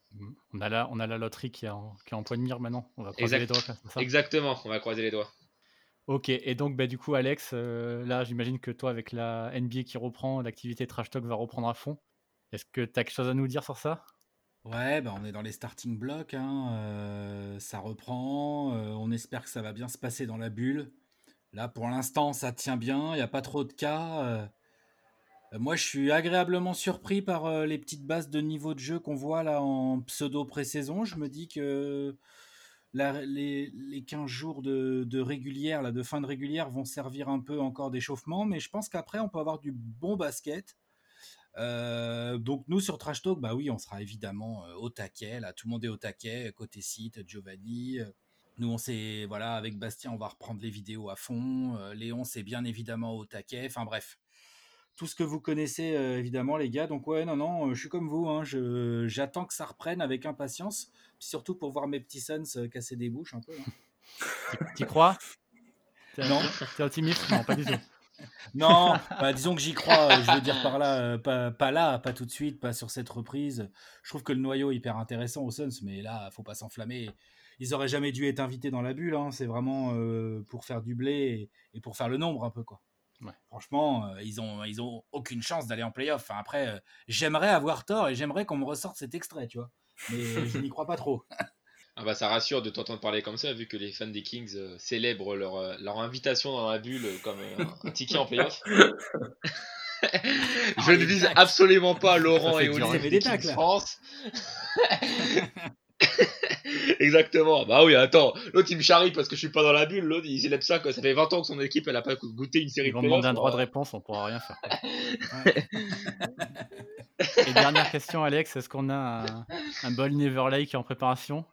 on a, la, on a la loterie qui est en, qui est en point de mire maintenant. On va croiser Exact. les doigts. ça? Exactement, on va croiser les doigts. Ok, et donc bah, du coup, Alex, euh, là, j'imagine que toi, avec la NBA qui reprend, l'activité Trash Talk va reprendre à fond. Est-ce que tu as quelque chose à nous dire sur ça? Ouais, bah on est dans les starting blocks, hein, euh, ça reprend, euh, on espère que ça va bien se passer dans la bulle. Là, pour l'instant, ça tient bien, il n'y a pas trop de cas. euh. Moi, je suis agréablement surpris par les petites bases de niveau de jeu qu'on voit là en pseudo pré-saison. Je me dis que les, les 15 jours de, de régulière, là, de fin de régulière, vont servir un peu encore d'échauffement, mais je pense qu'après, on peut avoir du bon basket. Euh, donc nous sur Trash Talk, bah oui, on sera évidemment euh, au taquet. Là, tout le monde est au taquet. Côté site, Giovanni. euh, Nous, on sait, voilà, avec Bastien, on va reprendre les vidéos à fond. euh, Léon, c'est bien évidemment au taquet. Enfin bref, tout ce que vous connaissez évidemment, les gars. Donc ouais, non, non, je suis comme vous. Hein, je, j'attends que ça reprenne avec impatience, surtout pour voir mes petits sons casser des bouches un peu. hein. T'y- crois? Non. T'es optimiste Non, pas du tout. Non, bah, disons que j'y crois. euh, Je veux dire par là, euh, pas, pas là, pas tout de suite, pas sur cette reprise. Je trouve que le noyau est hyper intéressant aux Suns, mais là, faut pas s'enflammer. Ils auraient jamais dû être invités dans la bulle. hein. C'est vraiment euh, pour faire du blé et, et pour faire le nombre un peu quoi. Ouais. Franchement, euh, ils ont ils ont aucune chance d'aller en playoff. Enfin, après, euh, j'aimerais avoir tort et j'aimerais qu'on me ressorte cet extrait, tu vois. Mais je n'y crois pas trop. Ah bah ça rassure de t'entendre parler comme ça, vu que les fans des Kings euh, célèbrent leur, euh, leur invitation dans la bulle euh, comme euh, un ticket en playoff. Je ne vise absolument pas Laurent et Olivier des Kings là. France. Exactement. Bah oui, attends. L'autre il me charrie parce que je suis pas dans la bulle. L'autre il célèbre ça ça fait 20 ans que son équipe elle a pas goûté une série Ils de vont demander un droit de réponse, on pourra rien faire. Ouais. Et dernière question, Alex, est-ce qu'on a un, un bol Neverlay qui est en préparation?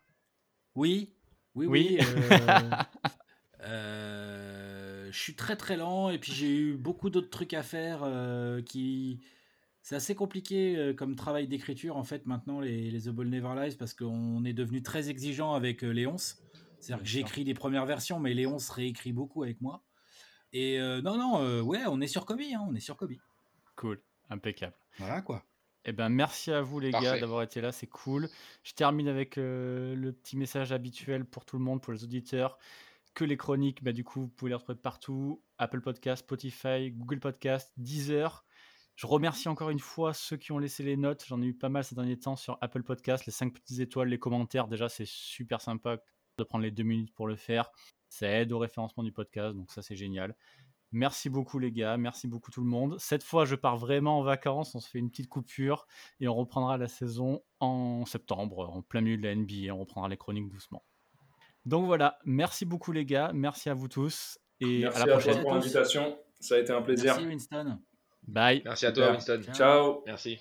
Oui, oui, Oui. oui. euh, euh, je suis très très lent et puis j'ai eu beaucoup d'autres trucs à faire euh, qui. C'est assez compliqué euh, comme travail d'écriture en fait maintenant les, les The Ball Never Lies parce qu'on est devenu très exigeant avec euh, Léonce. C'est-à-dire que j'écris les premières versions mais Léonce réécrit beaucoup avec moi. Et euh, non, non, euh, ouais, on est sur Kobe, hein, on est sur Kobe. Cool, impeccable. Voilà quoi. Eh ben, merci à vous les gars d'avoir été là, c'est cool. Je termine avec euh, le petit message habituel pour tout le monde, pour les auditeurs, que les chroniques, bah, du coup, vous pouvez les retrouver partout, Apple Podcast, Spotify, Google Podcast, Deezer. Je remercie encore une fois ceux qui ont laissé les notes, j'en ai eu pas mal ces derniers temps sur Apple Podcast, les 5 petites étoiles, les commentaires, déjà c'est super sympa de prendre les deux minutes pour le faire, ça aide au référencement du podcast, donc ça c'est génial. Merci beaucoup les gars, merci beaucoup tout le monde. Cette fois, je pars vraiment en vacances, on se fait une petite coupure et on reprendra la saison en septembre, en plein milieu de la NBA, on reprendra les chroniques doucement. Donc voilà, merci beaucoup les gars, merci à vous tous et Merci à à, la toi prochaine. pour l'invitation. Ça a été un plaisir. Merci Winston. Bye. Merci à toi. Winston. Ciao. Ciao. Merci.